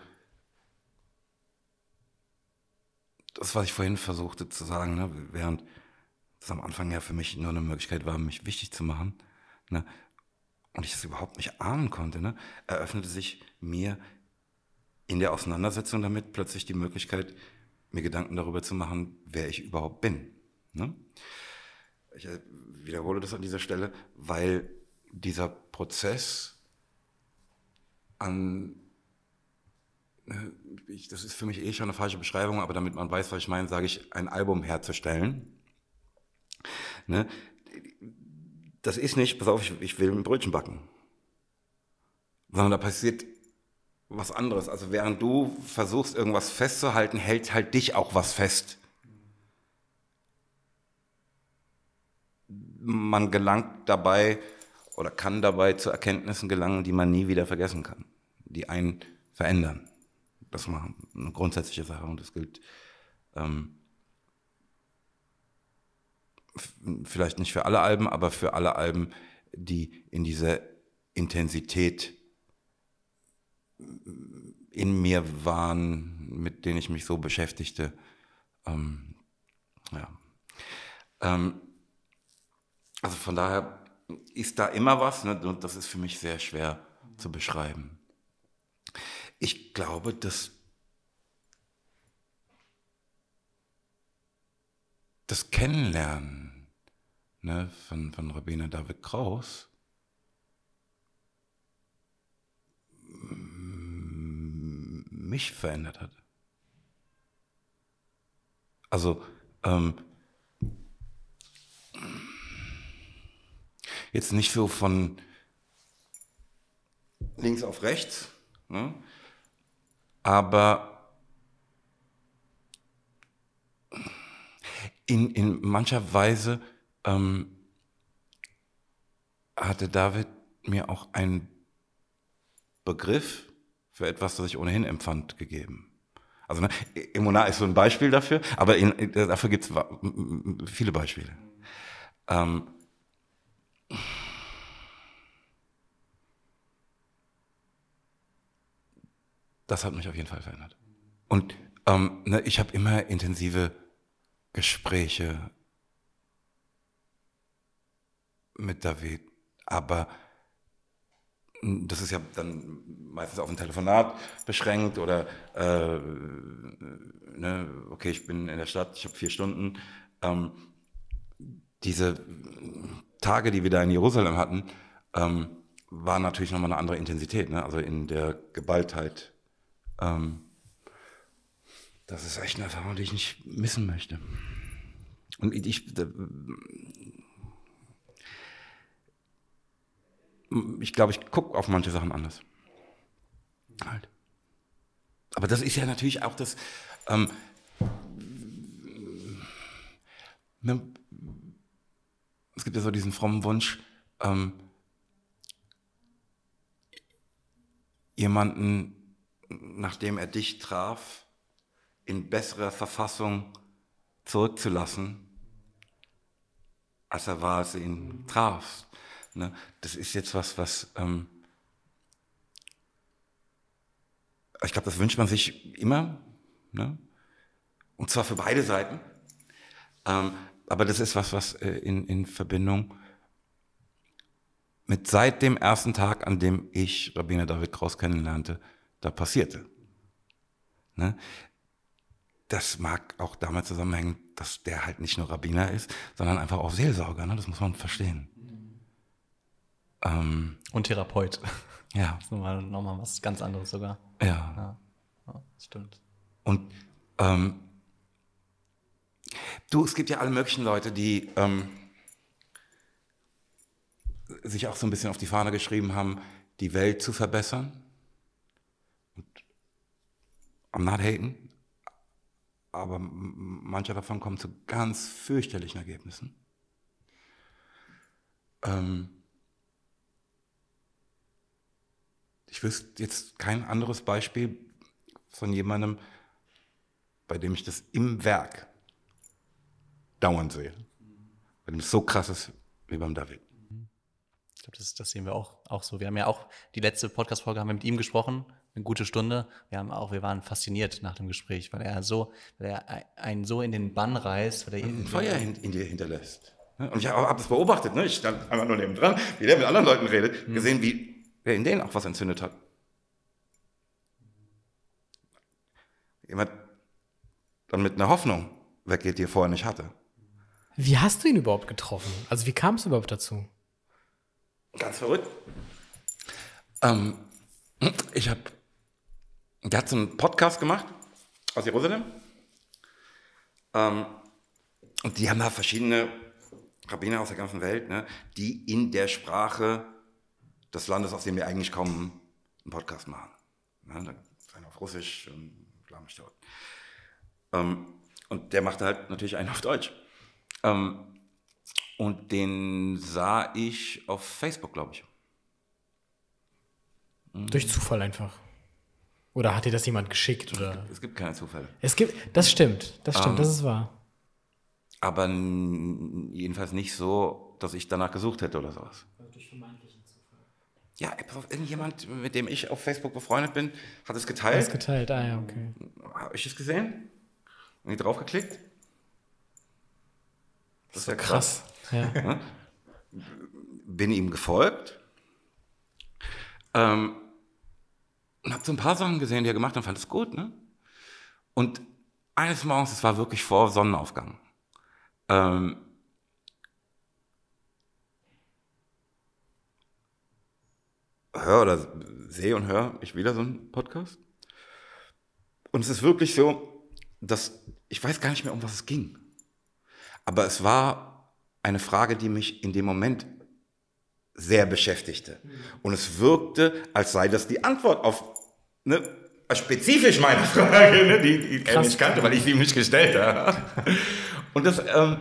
das, was ich vorhin versuchte zu sagen, ne, während das am Anfang ja für mich nur eine Möglichkeit war, mich wichtig zu machen, ne, und ich es überhaupt nicht ahnen konnte, ne, eröffnete sich mir in der Auseinandersetzung damit plötzlich die Möglichkeit, mir Gedanken darüber zu machen, wer ich überhaupt bin. Ne? Ich äh, wiederhole das an dieser Stelle, weil dieser Prozess an, äh, ich, das ist für mich eh schon eine falsche Beschreibung, aber damit man weiß, was ich meine, sage ich, ein Album herzustellen. Ne? Das ist nicht, pass auf, ich, ich will ein Brötchen backen. Sondern da passiert was anderes. Also während du versuchst, irgendwas festzuhalten, hält halt dich auch was fest. Man gelangt dabei oder kann dabei zu Erkenntnissen gelangen, die man nie wieder vergessen kann, die einen verändern. Das ist mal eine grundsätzliche Sache und das gilt ähm, vielleicht nicht für alle Alben, aber für alle Alben, die in dieser Intensität in mir waren, mit denen ich mich so beschäftigte. Ähm, ja. Ähm, also von daher ist da immer was, ne? und das ist für mich sehr schwer zu beschreiben. Ich glaube, dass das Kennenlernen ne, von, von Rabbiner David Kraus mich verändert hat. Also, ähm, jetzt nicht so von links auf rechts, ne? aber in, in mancher Weise ähm, hatte David mir auch einen Begriff für etwas, das ich ohnehin empfand, gegeben. Also ne, Emona ist so ein Beispiel dafür, aber in, dafür gibt es viele Beispiele. Ähm, das hat mich auf jeden Fall verändert. Und ähm, ne, ich habe immer intensive Gespräche mit David, aber das ist ja dann meistens auf ein Telefonat beschränkt oder äh, ne, okay, ich bin in der Stadt, ich habe vier Stunden. Ähm, diese Tage, die wir da in Jerusalem hatten, ähm, waren natürlich nochmal eine andere Intensität, ne? also in der Geballtheit. Ähm, das ist echt eine Erfahrung, die ich nicht missen möchte. Und ich, ich glaube, ich gucke auf manche Sachen anders. Halt. Aber das ist ja natürlich auch das. Ähm, ne, es gibt ja so diesen frommen Wunsch, ähm, jemanden, nachdem er dich traf, in besserer Verfassung zurückzulassen, als er war, als er ihn traf. Ne? Das ist jetzt was, was ähm, ich glaube, das wünscht man sich immer. Ne? Und zwar für beide Seiten. Ähm, aber das ist was, was äh, in, in Verbindung mit seit dem ersten Tag, an dem ich Rabbiner David Kraus kennenlernte, da passierte. Ne? Das mag auch damit zusammenhängen, dass der halt nicht nur Rabbiner ist, sondern einfach auch Seelsorger. Ne? Das muss man verstehen. Ähm, Und Therapeut. Ja. Das ist nochmal, nochmal was ganz anderes sogar. Ja. Ja, stimmt. Und ähm, du, es gibt ja alle möglichen Leute, die ähm, sich auch so ein bisschen auf die Fahne geschrieben haben, die Welt zu verbessern. Und I'm not haten, aber manche davon kommen zu ganz fürchterlichen Ergebnissen. Ähm, ich wüsste jetzt kein anderes Beispiel von jemandem, bei dem ich das im Werk dauernd sehe. Bei dem es so krass ist wie beim David. Ich glaube, das, das, sehen wir auch, auch so. Wir haben ja auch die letzte Podcast-Folge haben wir mit ihm gesprochen, eine gute Stunde. Wir haben auch, wir waren fasziniert nach dem Gespräch, weil er so, weil er einen so in den Bann reißt, weil er ein Feuer in, in dir hinterlässt. Und ich habe das beobachtet, ne? ich stand einfach nur neben dran, wie der mit anderen Leuten redet, mhm. gesehen, wie wer in denen auch was entzündet hat. Jemand dann mit einer Hoffnung weggeht, die er vorher nicht hatte. Wie hast du ihn überhaupt getroffen? Also wie kam es überhaupt dazu? Ganz verrückt. Ähm, ich habe, der hat so einen Podcast gemacht aus Jerusalem. Ähm, und die haben da verschiedene Rabbiner aus der ganzen Welt, ne, die in der Sprache des Landes, aus dem wir eigentlich kommen, einen Podcast machen. Ja, dann einer auf Russisch und bla mich dort. Ähm, und der machte halt natürlich einen auf Deutsch. Ähm, und den sah ich auf Facebook, glaube ich. Mhm. Durch Zufall einfach. Oder hat dir das jemand geschickt? Oder? Es gibt keine Zufälle. Es gibt, das stimmt, das stimmt, ähm, das ist wahr. Aber jedenfalls nicht so, dass ich danach gesucht hätte oder sowas. Durch ja, irgendjemand, mit dem ich auf Facebook befreundet bin, hat es geteilt. Hat es geteilt, ah ja, okay. Habe ich es gesehen? Und ich draufgeklickt? Das ist ja krass. krass. Ja. bin ihm gefolgt. Ähm, und habe so ein paar Sachen gesehen, die er gemacht hat und fand es gut. Ne? Und eines Morgens, es war wirklich vor Sonnenaufgang, ähm, hör oder sehe und höre ich wieder so einen Podcast. Und es ist wirklich so, dass ich weiß gar nicht mehr, um was es ging. Aber es war eine Frage, die mich in dem Moment sehr beschäftigte. Und es wirkte, als sei das die Antwort auf ne, spezifisch meine Frage, ne, die, die er nicht kannte, weil ich sie ihm nicht gestellt habe. Und das ähm,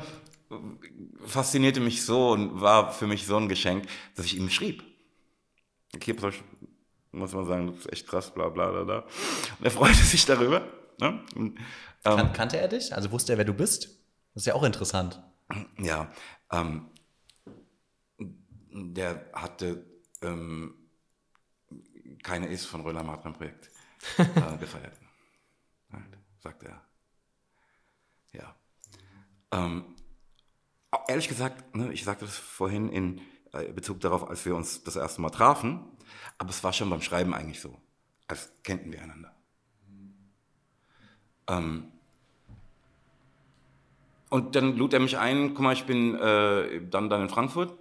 faszinierte mich so und war für mich so ein Geschenk, dass ich ihm schrieb. Okay, muss man sagen, das ist echt krass, bla bla bla. bla. Und er freute sich darüber. Ne? Und, ähm, kannte er dich? Also wusste er, wer du bist? Das ist ja auch interessant. Ja, ähm, der hatte ähm, keine Is von Röller Martin Projekt äh, gefeiert. sagt er. Ja. Ähm, ehrlich gesagt, ne, ich sagte das vorhin in Bezug darauf, als wir uns das erste Mal trafen, aber es war schon beim Schreiben eigentlich so, als kennten wir einander. Ähm, und dann lud er mich ein, guck mal, ich bin äh, dann, dann in Frankfurt.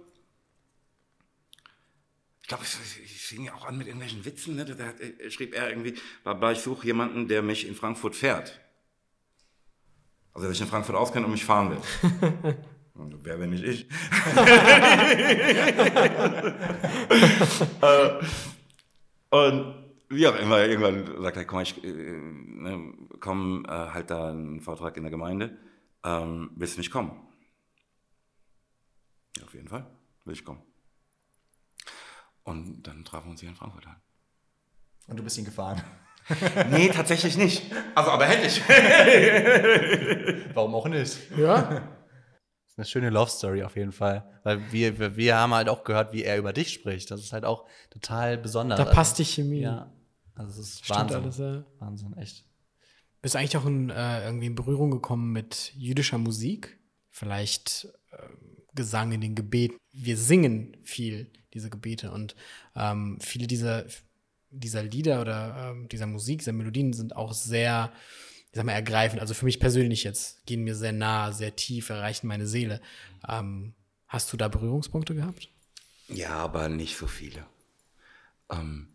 Ich glaube, ich fing ja auch an mit irgendwelchen Witzen. Ne? Da äh, schrieb er irgendwie, bla, ich suche jemanden, der mich in Frankfurt fährt. Also der sich in Frankfurt auskennt und mich fahren will. Wer, wenn nicht ich? Äh, und wie auch immer, irgendwann sagt er, komm, ich äh, ne, komm, äh, halt da einen Vortrag in der Gemeinde. Ähm, willst du nicht kommen? Ja, auf jeden Fall, will ich kommen. Und dann trafen wir uns hier in Frankfurt an. Und du bist ihn gefahren? nee, tatsächlich nicht. Also, aber hätte ich. Warum auch nicht? Ja. Eine schöne Love Story auf jeden Fall. Weil wir, wir, wir haben halt auch gehört, wie er über dich spricht. Das ist halt auch total besonders. Da passt die Chemie. Ja. Also es ist Stimmt Wahnsinn. alles, ja. Wahnsinn, echt. Bist du eigentlich auch in, äh, irgendwie in Berührung gekommen mit jüdischer Musik? Vielleicht äh, Gesang in den Gebeten. Wir singen viel diese Gebete und ähm, viele dieser, dieser Lieder oder ähm, dieser Musik, dieser Melodien sind auch sehr, ich sag mal, ergreifend. Also für mich persönlich jetzt gehen mir sehr nah, sehr tief, erreichen meine Seele. Ähm, hast du da Berührungspunkte gehabt? Ja, aber nicht so viele. Ähm,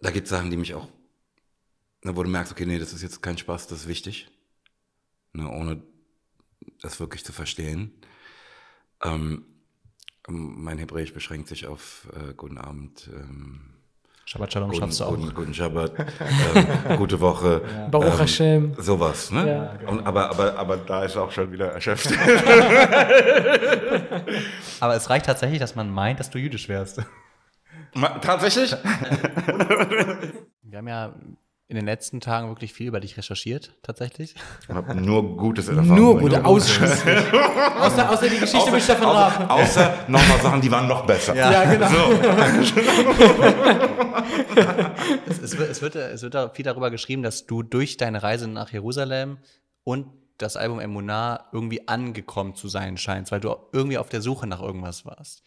da gibt es Sachen, die mich auch, ne, wo du merkst, okay, nee, das ist jetzt kein Spaß, das ist wichtig. Ne, ohne das wirklich zu verstehen. Ähm, mein Hebräisch beschränkt sich auf äh, Guten Abend. Ähm, Shabbat Shalom guten, schaffst du auch. Guten, guten Shabbat, ähm, gute Woche. Baruch ähm, Hashem. Sowas, ne? Ja, genau. Und, aber, aber, aber da ist auch schon wieder erschöpft. Aber es reicht tatsächlich, dass man meint, dass du jüdisch wärst. Tatsächlich? Wir haben ja in den letzten Tagen wirklich viel über dich recherchiert, tatsächlich. Ich habe nur Gutes erfahren. Nur gute Ausschlüsse. außer, außer die Geschichte mit Stefan Raab. Außer, außer nochmal Sachen, die waren noch besser. Ja, genau. Es, es, wird, es, wird, es wird da viel darüber geschrieben, dass du durch deine Reise nach Jerusalem und das Album Emunah irgendwie angekommen zu sein scheinst, weil du irgendwie auf der Suche nach irgendwas warst.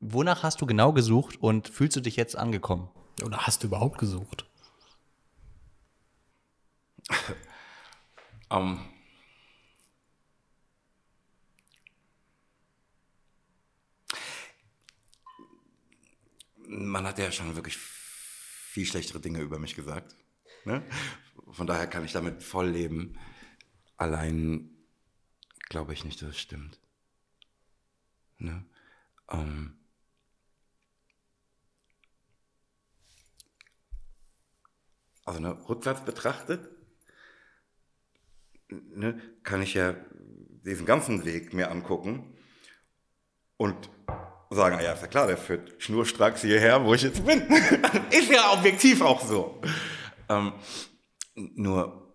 Wonach hast du genau gesucht und fühlst du dich jetzt angekommen? Oder hast du überhaupt gesucht? Ähm, man hat ja schon wirklich viel schlechtere Dinge über mich gesagt. Ne? Von daher kann ich damit voll leben. Allein glaube ich nicht, dass es stimmt. Ne? Ähm, also ne, rückwärts betrachtet, ne, kann ich ja diesen ganzen Weg mir angucken und sagen, ah ja, ist ja klar, der führt schnurstracks hierher, wo ich jetzt bin. ist ja objektiv auch so. Ähm, nur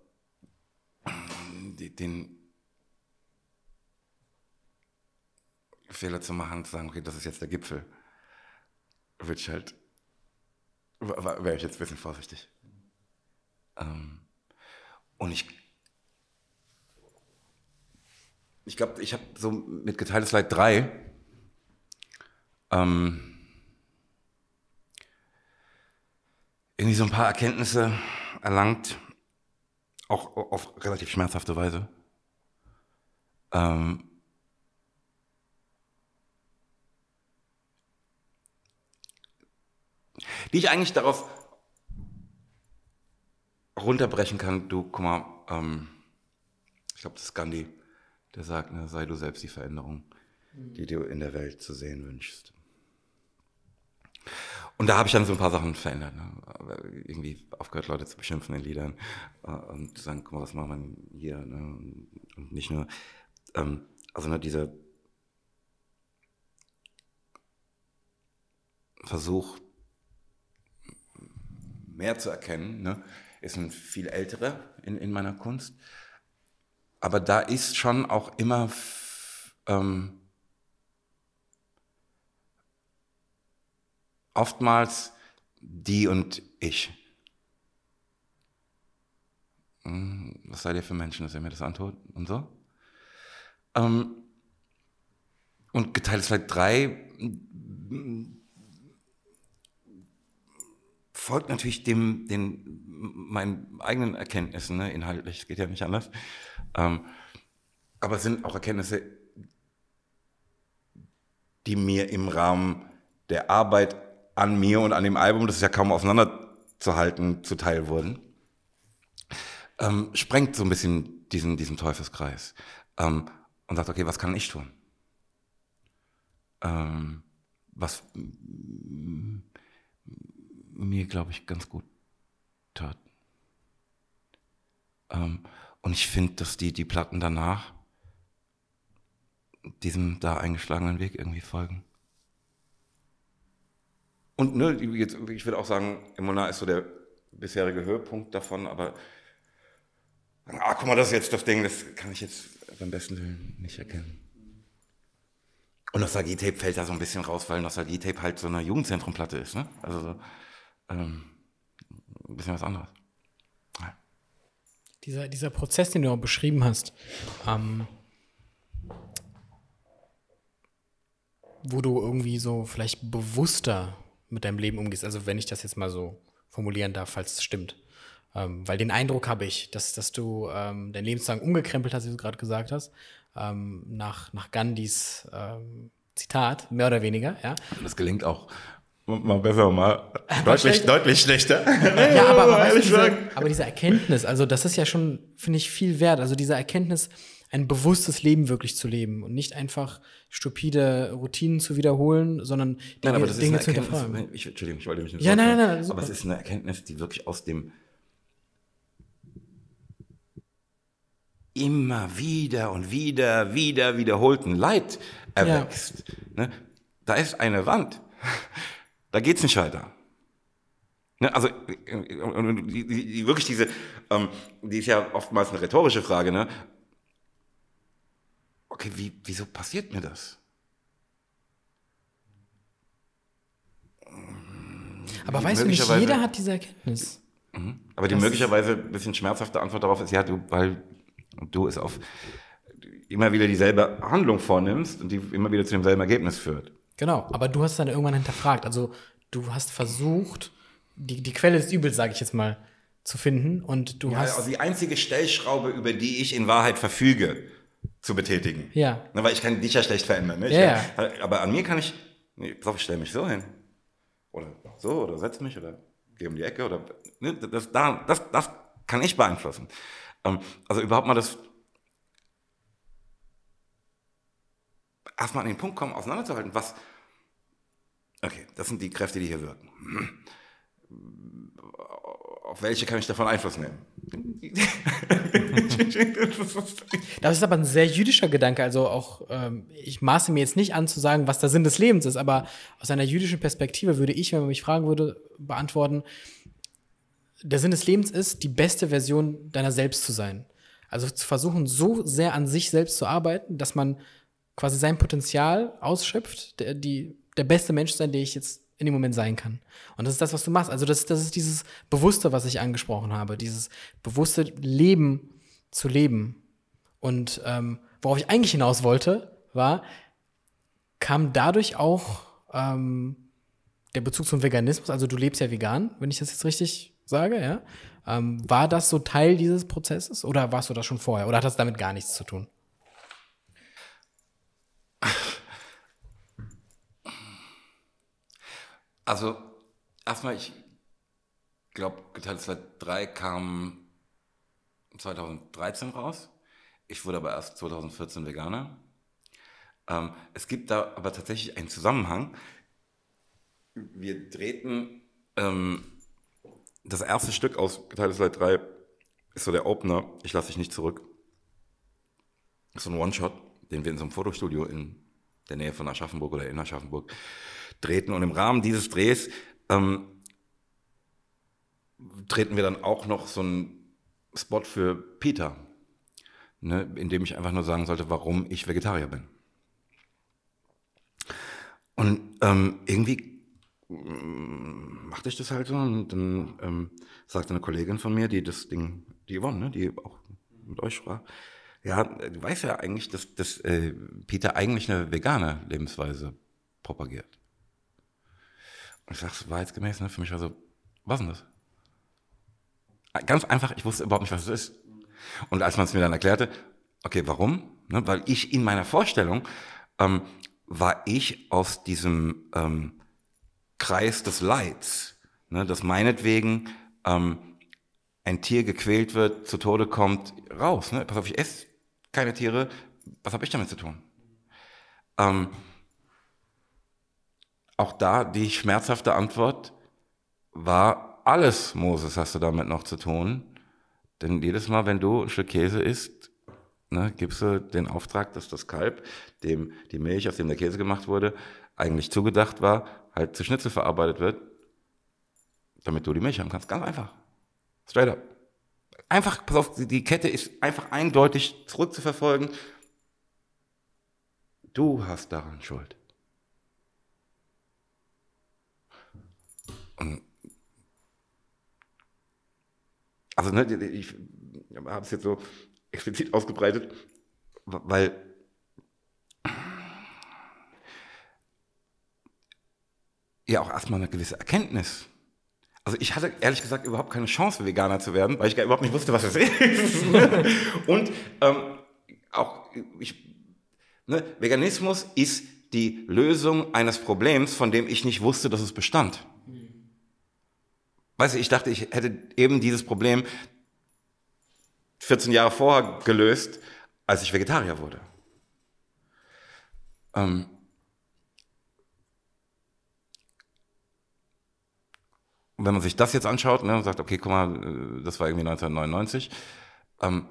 den Fehler zu machen, zu sagen, okay, das ist jetzt der Gipfel, würde ich halt, wäre ich jetzt ein bisschen vorsichtig. Ähm, und ich ich glaube, ich habe so mit geteiltes Leid 3 ähm, irgendwie so ein paar Erkenntnisse erlangt, auch auf relativ schmerzhafte Weise. Ähm, die ich eigentlich darauf runterbrechen kann, du, guck mal, ähm, ich glaube, das ist Gandhi, der sagt, ne, sei du selbst die Veränderung, die du in der Welt zu sehen wünschst. Und da habe ich dann so ein paar Sachen verändert. Ne? Irgendwie aufgehört, Leute zu beschimpfen in Liedern äh, und zu sagen, guck mal, was machen wir hier? Ne? Und nicht nur, ähm, also ne, dieser Versuch, mehr zu erkennen, ne, ist ein viel älterer in, in meiner Kunst. Aber da ist schon auch immer ähm, oftmals die und ich. Hm, was seid ihr für Menschen, dass ihr mir das antut und so? Ähm, und geteiltes Leid 3 folgt natürlich dem, den, meinen eigenen Erkenntnissen, ne, inhaltlich, es geht ja nicht anders. Ähm, aber es sind auch Erkenntnisse, die mir im Rahmen der Arbeit an mir und an dem Album, das ist ja kaum auseinanderzuhalten, zuteil wurden, ähm, sprengt so ein bisschen diesen, diesen Teufelskreis ähm, und sagt, okay, was kann ich tun? Ähm, was mir, glaube ich, ganz gut tat. Ähm, und ich finde, dass die, die Platten danach diesem da eingeschlagenen Weg irgendwie folgen. Und ne, jetzt, ich würde auch sagen, Emona ist so der bisherige Höhepunkt davon, aber ah, guck mal, das ist jetzt das Ding, das kann ich jetzt beim besten Willen nicht erkennen. Und Nostalgie-Tape fällt da so ein bisschen raus, weil Nostalgie-Tape halt so eine Jugendzentrum-Platte ist. Ne? Also so, ähm, ein bisschen was anderes. Ja. Dieser, dieser Prozess, den du auch beschrieben hast, ähm, wo du irgendwie so vielleicht bewusster mit deinem Leben umgehst, also wenn ich das jetzt mal so formulieren darf, falls es stimmt. Ähm, weil den Eindruck habe ich, dass, dass du ähm, dein Lebenslang umgekrempelt hast, wie du gerade gesagt hast, ähm, nach, nach Gandhis ähm, Zitat, mehr oder weniger, ja. Das gelingt auch mal besser, mal deutlich, schlechter. deutlich schlechter. Ja, aber, aber, weißt diese, aber diese Erkenntnis, also das ist ja schon, finde ich, viel wert. Also diese Erkenntnis, ein bewusstes Leben wirklich zu leben und nicht einfach stupide Routinen zu wiederholen, sondern Dinge, nein, aber das Dinge ist eine zu hinterfragen. Ich, Entschuldigung, ich wollte mich nicht Ja, nein, nein, nein. Aber es ist eine Erkenntnis, die wirklich aus dem immer wieder und wieder, wieder wiederholten Leid erwächst. Ja. Ne? Da ist eine Wand. Da geht's nicht weiter. Ne, also die, die, die, wirklich diese, ähm, die ist ja oftmals eine rhetorische Frage, ne? Okay, wie, wieso passiert mir das? Aber weißt du nicht, jeder hat diese Erkenntnis. Mhm. Aber die das möglicherweise ein bisschen schmerzhafte Antwort darauf ist, ja, du, weil du es auf immer wieder dieselbe Handlung vornimmst und die immer wieder zu demselben Ergebnis führt. Genau, aber du hast dann irgendwann hinterfragt. Also du hast versucht, die, die Quelle des Übels, sage ich jetzt mal, zu finden. Und du ja, hast. Also die einzige Stellschraube, über die ich in Wahrheit verfüge, zu betätigen. Ja. Na, weil ich kann dich ja schlecht verändern. Ne? Ja, kann, aber an mir kann ich, nee, ich stelle mich so hin. Oder so, oder setz mich, oder geh um die Ecke, oder ne, das, da, das, das kann ich beeinflussen. Ähm, also überhaupt mal das erstmal an den Punkt kommen, auseinanderzuhalten, was, okay, das sind die Kräfte, die hier wirken. Auf welche kann ich davon Einfluss nehmen? das ist aber ein sehr jüdischer Gedanke. Also auch, ähm, ich maße mir jetzt nicht an zu sagen, was der Sinn des Lebens ist, aber aus einer jüdischen Perspektive würde ich, wenn man mich fragen würde, beantworten, der Sinn des Lebens ist, die beste Version deiner selbst zu sein. Also zu versuchen, so sehr an sich selbst zu arbeiten, dass man quasi sein Potenzial ausschöpft, der, die, der beste Mensch sein, der ich jetzt in dem Moment sein kann. Und das ist das, was du machst. Also das, das ist dieses Bewusste, was ich angesprochen habe, dieses bewusste Leben zu leben. Und ähm, worauf ich eigentlich hinaus wollte, war, kam dadurch auch ähm, der Bezug zum Veganismus, also du lebst ja vegan, wenn ich das jetzt richtig sage, ja. Ähm, war das so Teil dieses Prozesses oder warst du das schon vorher oder hat das damit gar nichts zu tun? Also, erstmal, ich glaube, Geteiltes Leid 3 kam 2013 raus. Ich wurde aber erst 2014 Veganer. Ähm, es gibt da aber tatsächlich einen Zusammenhang. Wir drehten ähm, das erste Stück aus Geteiltes Leid 3 ist so der Opener, ich lasse dich nicht zurück. So ein One-Shot, den wir in so einem Fotostudio in der Nähe von Aschaffenburg oder in Aschaffenburg drehten. Und im Rahmen dieses Drehs ähm, treten wir dann auch noch so einen Spot für Peter, ne, in dem ich einfach nur sagen sollte, warum ich Vegetarier bin. Und ähm, irgendwie mm, machte ich das halt so und dann ähm, sagte eine Kollegin von mir, die das Ding, die Yvonne, ne, die auch mit euch sprach, ja, du weißt ja eigentlich, dass, dass äh, Peter eigentlich eine vegane Lebensweise propagiert. Und ich sag's wahrheitsgemäß, ne, für mich war so, was denn das? Ganz einfach, ich wusste überhaupt nicht, was es ist. Und als man es mir dann erklärte, okay, warum? Ne, weil ich in meiner Vorstellung ähm, war ich aus diesem ähm, Kreis des Leids, ne, dass meinetwegen ähm, ein Tier gequält wird, zu Tode kommt, raus. Ne? Pass auf, ich esse keine Tiere, was habe ich damit zu tun? Ähm, auch da die schmerzhafte Antwort war, alles, Moses, hast du damit noch zu tun. Denn jedes Mal, wenn du ein Stück Käse isst, ne, gibst du den Auftrag, dass das Kalb, dem die Milch, aus dem der Käse gemacht wurde, eigentlich zugedacht war, halt zu Schnitzel verarbeitet wird, damit du die Milch haben kannst. Ganz einfach. Straight up. Einfach, pass auf, die Kette ist einfach eindeutig zurückzuverfolgen. Du hast daran Schuld. Und also, ne, ich habe es jetzt so explizit ausgebreitet, weil ja auch erstmal eine gewisse Erkenntnis. Also ich hatte ehrlich gesagt überhaupt keine Chance, Veganer zu werden, weil ich gar überhaupt nicht wusste, was das ist. Und ähm, auch ich, ne, Veganismus ist die Lösung eines Problems, von dem ich nicht wusste, dass es bestand. Weißt du, ich dachte, ich hätte eben dieses Problem 14 Jahre vorher gelöst, als ich Vegetarier wurde. Ähm und wenn man sich das jetzt anschaut ne, und sagt, okay, guck mal, äh, das war irgendwie 1999, ähm,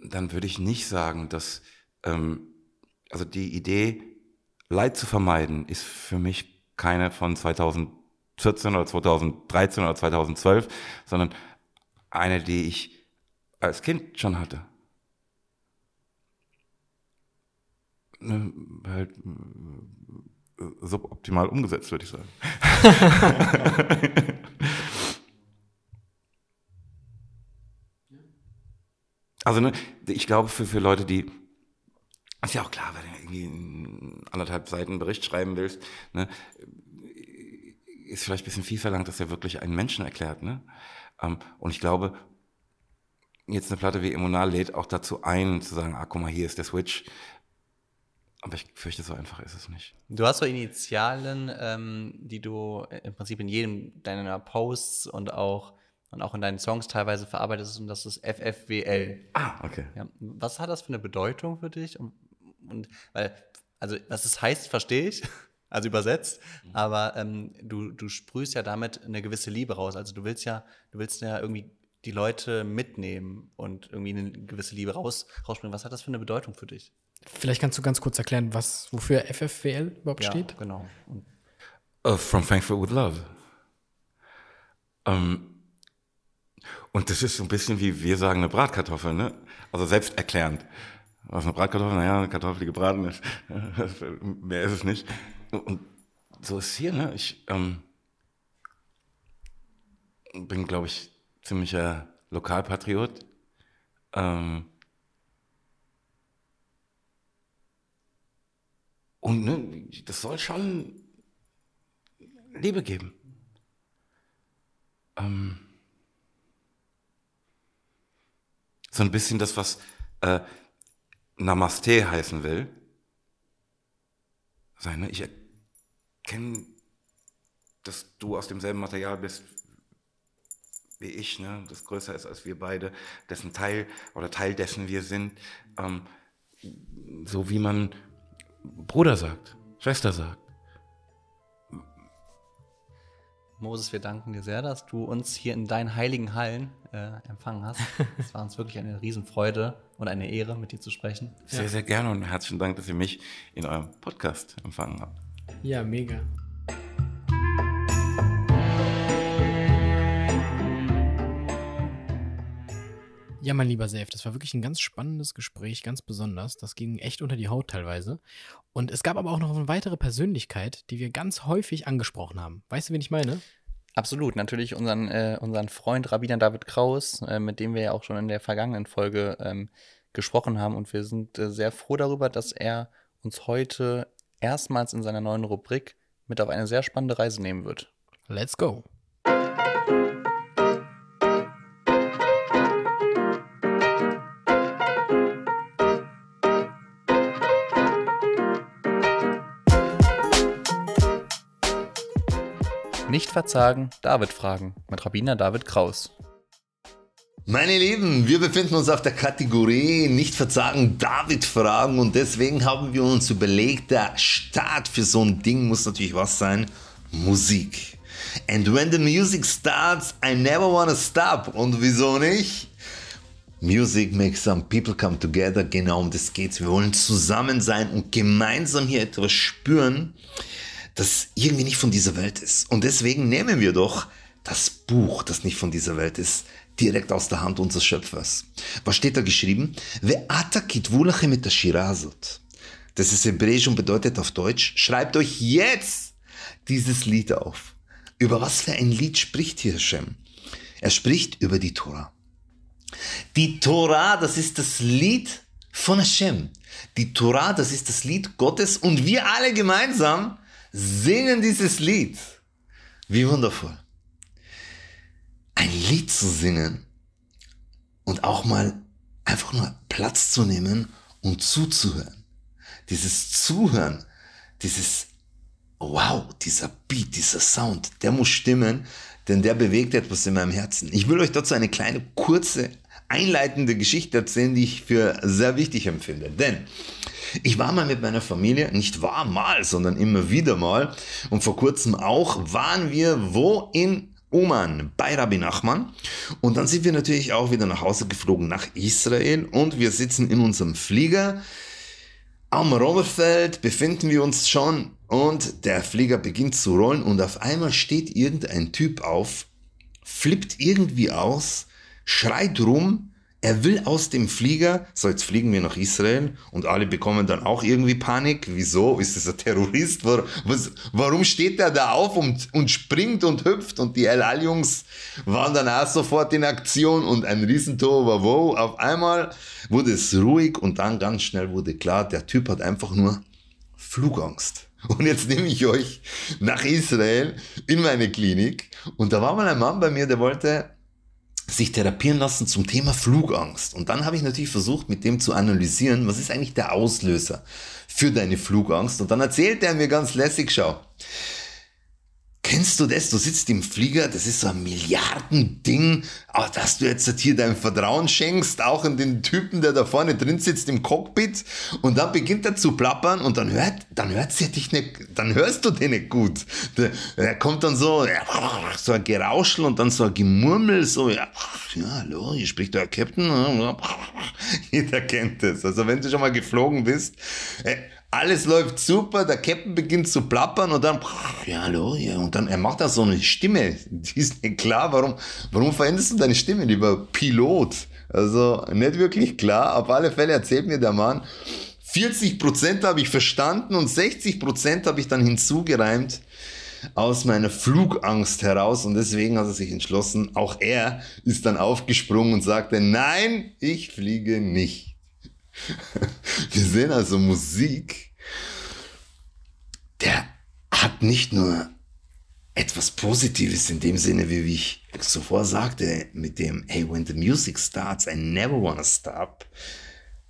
dann würde ich nicht sagen, dass ähm, also die Idee, Leid zu vermeiden, ist für mich keine von 2014 oder 2013 oder 2012, sondern eine, die ich als Kind schon hatte. Ne, halt suboptimal umgesetzt, würde ich sagen. also ne, ich glaube, für, für Leute, die ist ja auch klar, wenn du irgendwie anderthalb Seiten Bericht schreiben willst, ne, ist vielleicht ein bisschen viel verlangt, dass er wirklich einen Menschen erklärt. Ne? Ähm, und ich glaube, jetzt eine Platte wie Emonal lädt auch dazu ein, zu sagen, ah, guck mal, hier ist der Switch. Aber ich fürchte, so einfach ist es nicht. Du hast so Initialen, ähm, die du im Prinzip in jedem deiner Posts und auch, und auch in deinen Songs teilweise verarbeitest, und das ist FFWL. Ah, okay. Ja. Was hat das für eine Bedeutung für dich? Und, und weil, also, was es heißt, verstehe ich. Also übersetzt, mhm. aber ähm, du, du sprühst ja damit eine gewisse Liebe raus. Also du willst ja, du willst ja irgendwie die Leute mitnehmen und irgendwie eine gewisse Liebe raus, rausbringen. Was hat das für eine Bedeutung für dich? Vielleicht kannst du ganz kurz erklären, was, wofür FFWL überhaupt ja, steht? genau. Und uh, from Frankfurt with Love. Um, ähm, und das ist so ein bisschen wie wir sagen eine Bratkartoffel, ne? Also selbsterklärend. Was eine Bratkartoffel? Naja, eine Kartoffel, die gebraten ist. Mehr ist es nicht. Und so ist es hier, ne? Ich ähm, bin, glaube ich, ziemlicher Lokalpatriot. Ähm, Und ne, das soll schon Liebe geben. Ähm, so ein bisschen das, was äh, Namaste heißen will. Sein, ne? Ich erkenne, dass du aus demselben Material bist wie ich, ne? das größer ist als wir beide, dessen Teil oder Teil dessen wir sind. Ähm, so wie man Bruder sagt, Schwester sagt. Moses, wir danken dir sehr, dass du uns hier in deinen heiligen Hallen äh, empfangen hast. Es war uns wirklich eine Riesenfreude und eine Ehre, mit dir zu sprechen. Sehr, ja. sehr gerne und herzlichen Dank, dass ihr mich in eurem Podcast empfangen habt. Ja, mega. Ja, mein lieber Safe, das war wirklich ein ganz spannendes Gespräch, ganz besonders. Das ging echt unter die Haut teilweise. Und es gab aber auch noch eine weitere Persönlichkeit, die wir ganz häufig angesprochen haben. Weißt du, wen ich meine? Absolut, natürlich unseren, äh, unseren Freund Rabbiner David Kraus, äh, mit dem wir ja auch schon in der vergangenen Folge ähm, gesprochen haben. Und wir sind äh, sehr froh darüber, dass er uns heute erstmals in seiner neuen Rubrik mit auf eine sehr spannende Reise nehmen wird. Let's go. Nicht verzagen, David fragen mit Rabbiner David Kraus. Meine Lieben, wir befinden uns auf der Kategorie Nicht verzagen, David fragen und deswegen haben wir uns überlegt, der Start für so ein Ding muss natürlich was sein? Musik. And when the music starts, I never wanna stop. Und wieso nicht? Music makes some people come together. Genau um das geht's. Wir wollen zusammen sein und gemeinsam hier etwas spüren das irgendwie nicht von dieser Welt ist. Und deswegen nehmen wir doch das Buch, das nicht von dieser Welt ist, direkt aus der Hand unseres Schöpfers. Was steht da geschrieben? Das ist hebräisch und bedeutet auf Deutsch, schreibt euch jetzt dieses Lied auf. Über was für ein Lied spricht hier Hashem? Er spricht über die Tora. Die Tora, das ist das Lied von Hashem. Die Tora, das ist das Lied Gottes und wir alle gemeinsam singen dieses Lied. Wie wundervoll. Ein Lied zu singen und auch mal einfach nur Platz zu nehmen und zuzuhören. Dieses Zuhören, dieses Wow, dieser Beat, dieser Sound, der muss stimmen, denn der bewegt etwas in meinem Herzen. Ich will euch dazu eine kleine, kurze, einleitende Geschichte erzählen, die ich für sehr wichtig empfinde. Denn ich war mal mit meiner Familie, nicht war mal, sondern immer wieder mal. Und vor kurzem auch waren wir wo in Oman bei Rabbi Nachman. Und dann sind wir natürlich auch wieder nach Hause geflogen nach Israel und wir sitzen in unserem Flieger. Am Rollerfeld befinden wir uns schon und der Flieger beginnt zu rollen und auf einmal steht irgendein Typ auf, flippt irgendwie aus, schreit rum, er will aus dem Flieger, so jetzt fliegen wir nach Israel und alle bekommen dann auch irgendwie Panik. Wieso? Ist das ein Terrorist? Was, warum steht er da auf und, und springt und hüpft? Und die El Al-Jungs waren dann auch sofort in Aktion und ein Riesentor war wo. Auf einmal wurde es ruhig und dann ganz schnell wurde klar, der Typ hat einfach nur Flugangst. Und jetzt nehme ich euch nach Israel in meine Klinik und da war mal ein Mann bei mir, der wollte sich therapieren lassen zum Thema Flugangst. Und dann habe ich natürlich versucht, mit dem zu analysieren, was ist eigentlich der Auslöser für deine Flugangst. Und dann erzählt er mir ganz lässig, schau, Kennst du das? Du sitzt im Flieger, das ist so ein Milliardending, aber dass du jetzt hier dein Vertrauen schenkst, auch in den Typen, der da vorne drin sitzt im Cockpit, und dann beginnt er zu plappern und dann hört, dann hört sie dich nicht, dann hörst du den nicht gut. Der, kommt dann so, so ein Gerauschel und dann so ein Gemurmel, so, ja, ja hallo, hier spricht der Captain. Jeder kennt das. Also wenn du schon mal geflogen bist, äh, alles läuft super, der Captain beginnt zu plappern und dann, ja, hallo, ja, und dann, er macht da so eine Stimme, die ist nicht klar, warum, warum veränderst du deine Stimme, lieber Pilot? Also, nicht wirklich klar, auf alle Fälle erzählt mir der Mann, 40% habe ich verstanden und 60% habe ich dann hinzugereimt aus meiner Flugangst heraus und deswegen hat er sich entschlossen, auch er ist dann aufgesprungen und sagte, nein, ich fliege nicht. Wir sehen also Musik der hat nicht nur etwas Positives in dem Sinne, wie ich zuvor sagte, mit dem, hey, when the music starts, I never wanna stop.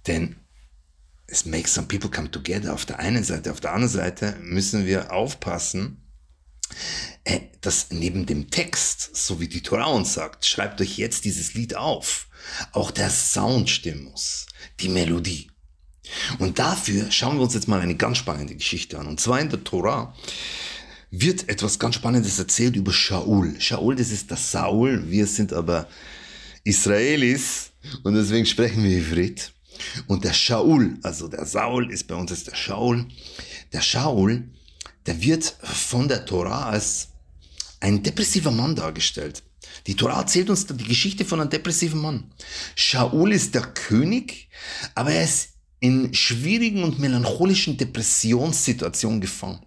Denn es makes some people come together auf der einen Seite. Auf der anderen Seite müssen wir aufpassen, äh, dass neben dem Text, so wie die Torah uns sagt, schreibt euch jetzt dieses Lied auf, auch der Sound stimmen muss, die Melodie. Und dafür schauen wir uns jetzt mal eine ganz spannende Geschichte an. Und zwar in der Torah wird etwas ganz Spannendes erzählt über Shaul. Shaul, das ist der Saul. Wir sind aber Israelis und deswegen sprechen wir Ivrit. Und der Shaul, also der Saul ist bei uns ist der Shaul. Der Shaul, der wird von der Torah als ein depressiver Mann dargestellt. Die Torah erzählt uns die Geschichte von einem depressiven Mann. Shaul ist der König, aber er ist in schwierigen und melancholischen Depressionssituationen gefangen.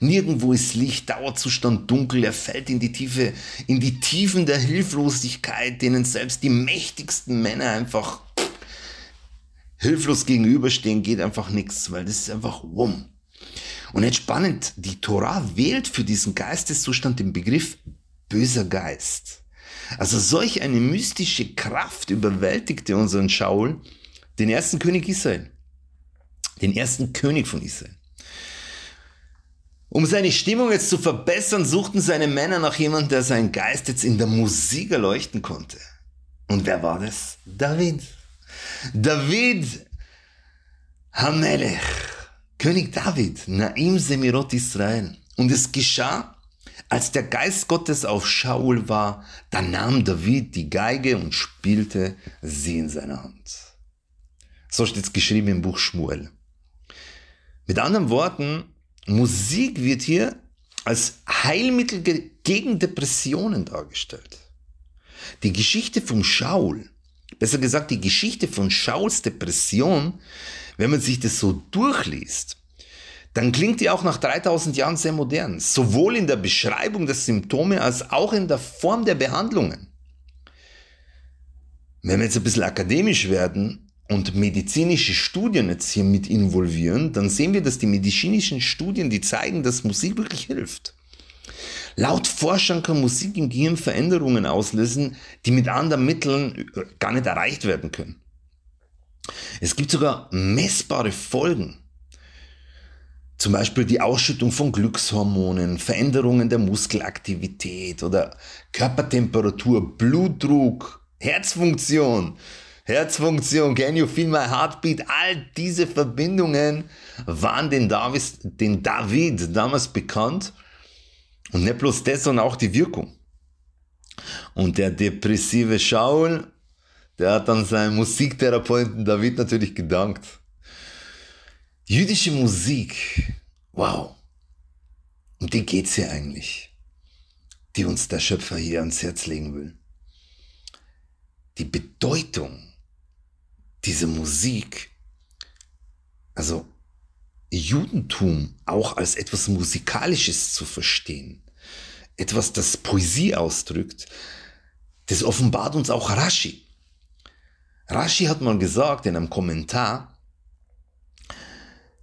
Nirgendwo ist Licht, Dauerzustand dunkel, er fällt in die Tiefe, in die Tiefen der Hilflosigkeit, denen selbst die mächtigsten Männer einfach hilflos gegenüberstehen, geht einfach nichts, weil das ist einfach wumm. Und jetzt spannend, die Torah wählt für diesen Geisteszustand den Begriff böser Geist. Also solch eine mystische Kraft überwältigte unseren Schaul, den ersten König Israel. Den ersten König von Israel. Um seine Stimmung jetzt zu verbessern, suchten seine Männer nach jemandem, der seinen Geist jetzt in der Musik erleuchten konnte. Und wer war das? David. David Hamelech. König David, Naim Semirot Israel. Und es geschah, als der Geist Gottes auf Shaul war, da nahm David die Geige und spielte sie in seiner Hand. So steht es geschrieben im Buch Schmuel. Mit anderen Worten, Musik wird hier als Heilmittel gegen Depressionen dargestellt. Die Geschichte vom Shaul, besser gesagt die Geschichte von Shauls Depression, wenn man sich das so durchliest, dann klingt die auch nach 3000 Jahren sehr modern, sowohl in der Beschreibung der Symptome als auch in der Form der Behandlungen. Wenn wir jetzt ein bisschen akademisch werden und medizinische Studien jetzt hier mit involvieren, dann sehen wir, dass die medizinischen Studien, die zeigen, dass Musik wirklich hilft. Laut Forschern kann Musik im Gehirn Veränderungen auslösen, die mit anderen Mitteln gar nicht erreicht werden können. Es gibt sogar messbare Folgen. Zum Beispiel die Ausschüttung von Glückshormonen, Veränderungen der Muskelaktivität oder Körpertemperatur, Blutdruck, Herzfunktion. Herzfunktion, can you feel my heartbeat? All diese Verbindungen waren den, Davis, den David damals bekannt. Und nicht bloß das, sondern auch die Wirkung. Und der depressive Schaul der hat dann seinem Musiktherapeuten David natürlich gedankt. Jüdische Musik, wow. Um die geht's hier eigentlich, die uns der Schöpfer hier ans Herz legen will. Die Bedeutung dieser Musik, also Judentum auch als etwas Musikalisches zu verstehen, etwas, das Poesie ausdrückt, das offenbart uns auch Rashi. Rashi hat mal gesagt in einem Kommentar,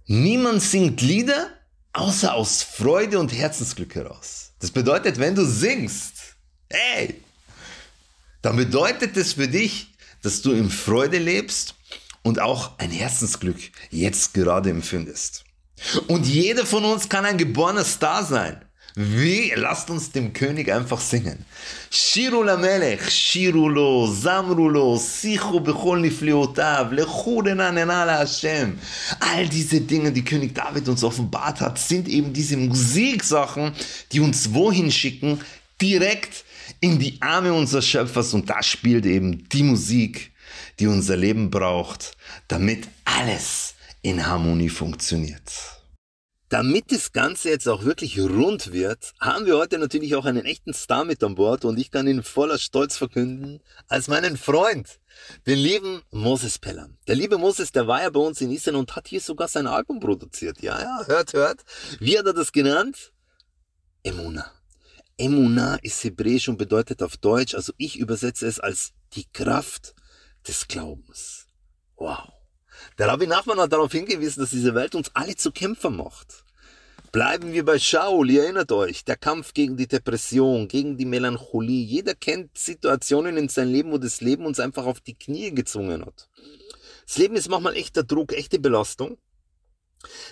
niemand singt Lieder außer aus Freude und Herzensglück heraus. Das bedeutet, wenn du singst, hey, dann bedeutet es für dich, dass du in Freude lebst und auch ein Herzensglück jetzt gerade empfindest. Und jeder von uns kann ein geborener Star sein. Wie? Lasst uns dem König einfach singen. שירו למלך, שירו לו, זמרו לו, שיחו בכל נפלאותיו, לכו לנעננה להשם. All diese Dinge, die König David uns offenbart hat, sind eben diese Musiksachen, die uns wohin schicken? Direkt in die Arme unseres Schöpfers. Und da spielt eben die Musik, die unser Leben braucht, damit alles in Harmonie funktioniert. Damit das Ganze jetzt auch wirklich rund wird, haben wir heute natürlich auch einen echten Star mit an Bord und ich kann ihn voller Stolz verkünden als meinen Freund, den lieben Moses Pelham. Der liebe Moses, der war ja bei uns in Israel und hat hier sogar sein Album produziert. Ja, ja, hört, hört. Wie hat er das genannt? Emuna. Emuna ist hebräisch und bedeutet auf Deutsch, also ich übersetze es als die Kraft des Glaubens. Wow. Der Rabbi Nachman hat darauf hingewiesen, dass diese Welt uns alle zu Kämpfern macht. Bleiben wir bei Shaul, ihr erinnert euch, der Kampf gegen die Depression, gegen die Melancholie. Jeder kennt Situationen in seinem Leben, wo das Leben uns einfach auf die Knie gezwungen hat. Das Leben ist manchmal echter Druck, echte Belastung.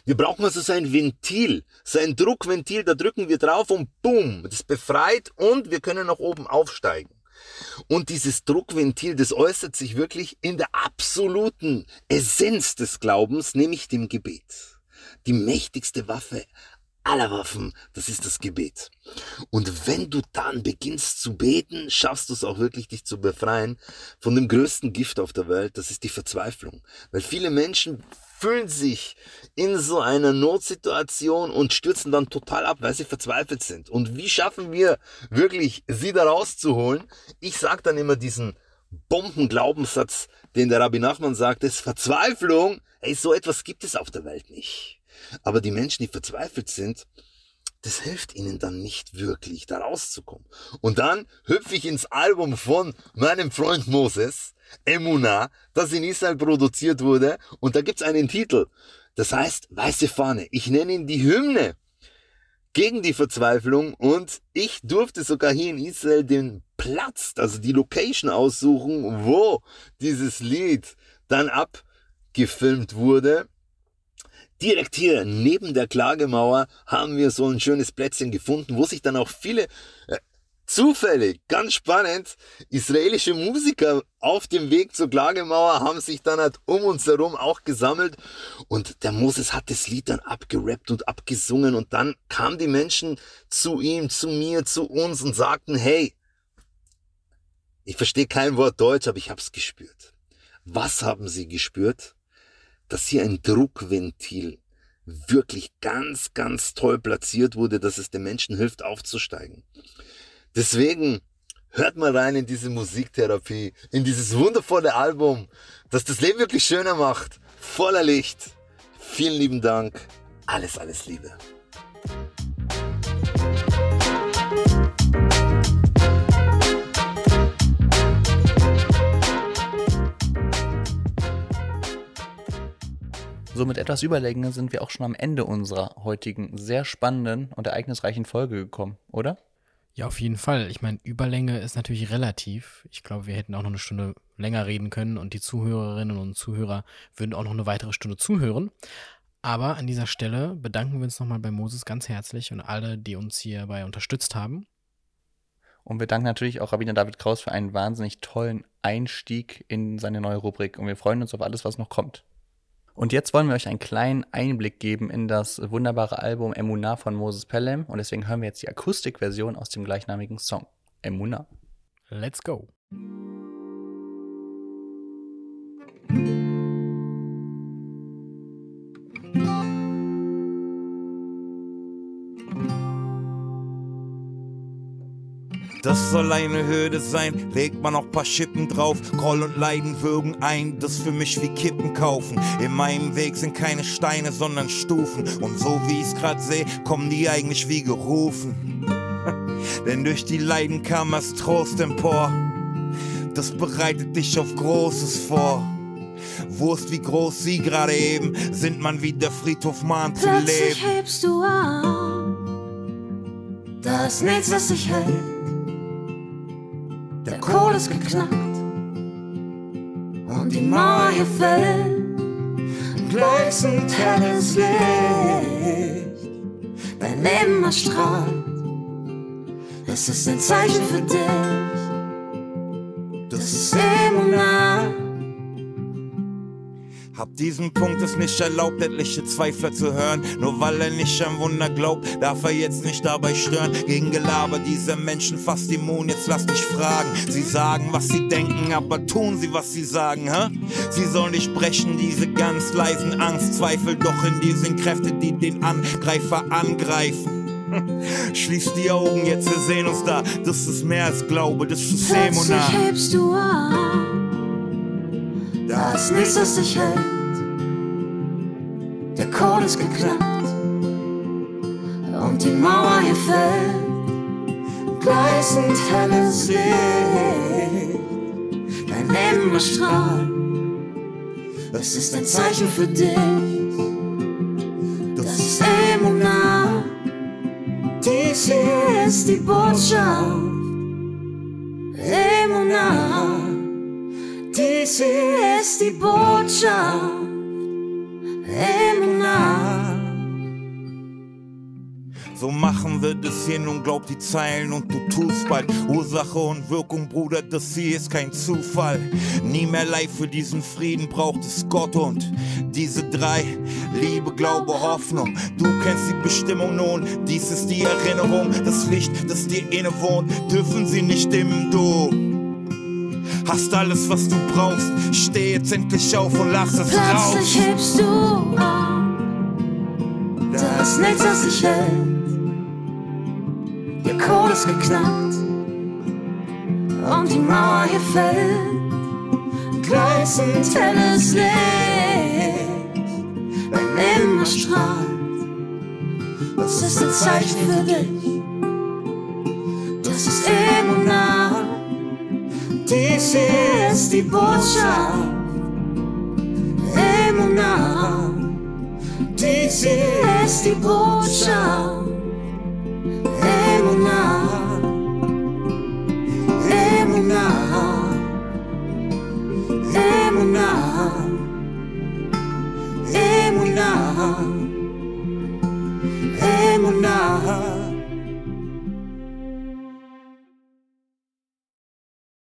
Wir brauchen also so ein Ventil, so ein Druckventil, da drücken wir drauf und boom, das befreit und wir können nach oben aufsteigen. Und dieses Druckventil, das äußert sich wirklich in der absoluten Essenz des Glaubens, nämlich dem Gebet. Die mächtigste Waffe aller Waffen, das ist das Gebet. Und wenn du dann beginnst zu beten, schaffst du es auch wirklich, dich zu befreien von dem größten Gift auf der Welt, das ist die Verzweiflung. Weil viele Menschen fühlen sich in so einer Notsituation und stürzen dann total ab, weil sie verzweifelt sind. Und wie schaffen wir wirklich, sie da rauszuholen? Ich sage dann immer diesen Bombenglaubenssatz, den der Rabbi Nachman sagt, ist Verzweiflung, ey, so etwas gibt es auf der Welt nicht. Aber die Menschen, die verzweifelt sind, das hilft ihnen dann nicht wirklich, da rauszukommen. Und dann hüpfe ich ins Album von meinem Freund Moses, Emuna, das in Israel produziert wurde. Und da gibt's einen Titel. Das heißt, Weiße Fahne. Ich nenne ihn die Hymne gegen die Verzweiflung. Und ich durfte sogar hier in Israel den Platz, also die Location aussuchen, wo dieses Lied dann abgefilmt wurde. Direkt hier neben der Klagemauer haben wir so ein schönes Plätzchen gefunden, wo sich dann auch viele äh, zufällig, ganz spannend, israelische Musiker auf dem Weg zur Klagemauer haben sich dann halt um uns herum auch gesammelt und der Moses hat das Lied dann abgerappt und abgesungen und dann kamen die Menschen zu ihm, zu mir, zu uns und sagten, hey, ich verstehe kein Wort Deutsch, aber ich hab's gespürt. Was haben sie gespürt? Dass hier ein Druckventil wirklich ganz, ganz toll platziert wurde, dass es den Menschen hilft aufzusteigen. Deswegen hört mal rein in diese Musiktherapie, in dieses wundervolle Album, das das Leben wirklich schöner macht, voller Licht. Vielen lieben Dank. Alles, alles Liebe. So mit etwas Überlänge sind wir auch schon am Ende unserer heutigen sehr spannenden und ereignisreichen Folge gekommen, oder? Ja, auf jeden Fall. Ich meine, Überlänge ist natürlich relativ. Ich glaube, wir hätten auch noch eine Stunde länger reden können und die Zuhörerinnen und Zuhörer würden auch noch eine weitere Stunde zuhören. Aber an dieser Stelle bedanken wir uns nochmal bei Moses ganz herzlich und alle, die uns hierbei unterstützt haben. Und wir danken natürlich auch Rabbiner David Kraus für einen wahnsinnig tollen Einstieg in seine neue Rubrik. Und wir freuen uns auf alles, was noch kommt. Und jetzt wollen wir euch einen kleinen Einblick geben in das wunderbare Album Emuna von Moses Pelham. Und deswegen hören wir jetzt die Akustikversion aus dem gleichnamigen Song. Emuna. Let's go. Das soll eine Hürde sein, legt man noch paar Schippen drauf. Groll und Leiden würgen ein, das für mich wie Kippen kaufen. In meinem Weg sind keine Steine, sondern Stufen. Und so wie ich's grad seh, kommen die eigentlich wie gerufen. Denn durch die Leiden kam es Trost empor. Das bereitet dich auf Großes vor. Wurst wie groß sie gerade eben sind, man wie der Friedhof mahnt zu Plötzlich leben. hebst du an. Da ist nichts, was sich hält. Der Kohl ist geknackt. Und die Mauer hier fällt. Gleißend helles Licht. Dein Leben erstrahlt. Es ist ein Zeichen für dich. Das ist Emunah. Ab diesem Punkt ist nicht erlaubt, etliche Zweifler zu hören. Nur weil er nicht an Wunder glaubt, darf er jetzt nicht dabei stören. Gegen Gelaber dieser Menschen fast immun, jetzt lass dich fragen. Sie sagen, was sie denken, aber tun sie, was sie sagen, hä? Sie sollen nicht brechen, diese ganz leisen Angstzweifel, doch in dir sind Kräfte, die den Angreifer angreifen. Schließ die Augen, jetzt wir sehen uns da. Das ist mehr als Glaube, das ist Plötzlich Semonat. hebst du an. Ist nichts, was dich hält. Der Kohl ist geknackt. Und die Mauer hier fällt. Gleißend helles Licht. Dein Leben erstrahlt. Es ist ein Zeichen für dich. Das ist Emunah. ist die Botschaft. Emuna. Dies hier ist die Botschaft. Emuna. So machen wir das hier nun, glaub die Zeilen und du tust bald. Ursache und Wirkung, Bruder, das hier ist kein Zufall. Nie mehr Leid für diesen Frieden braucht es Gott und diese drei. Liebe, Glaube, Hoffnung. Du kennst die Bestimmung nun, dies ist die Erinnerung. Das Licht, das dir inne wohnt, dürfen sie nicht dimmen, du. Hast alles, was du brauchst. Steh jetzt endlich auf und lass es raus. Plötzlich hebst du auf. Da ist nichts, das dich hält. Der Code ist geknackt. Und die Mauer hier fällt. Gleißend helles Licht. Dein immer strahlt. Das ist ein Zeichen für dich. Das ist Τύσες στην πόσα έμουνα. Τύσες στην πόσα έμουνα. Έμουνα. Έμουνα. Έμουνα. Έμουνα.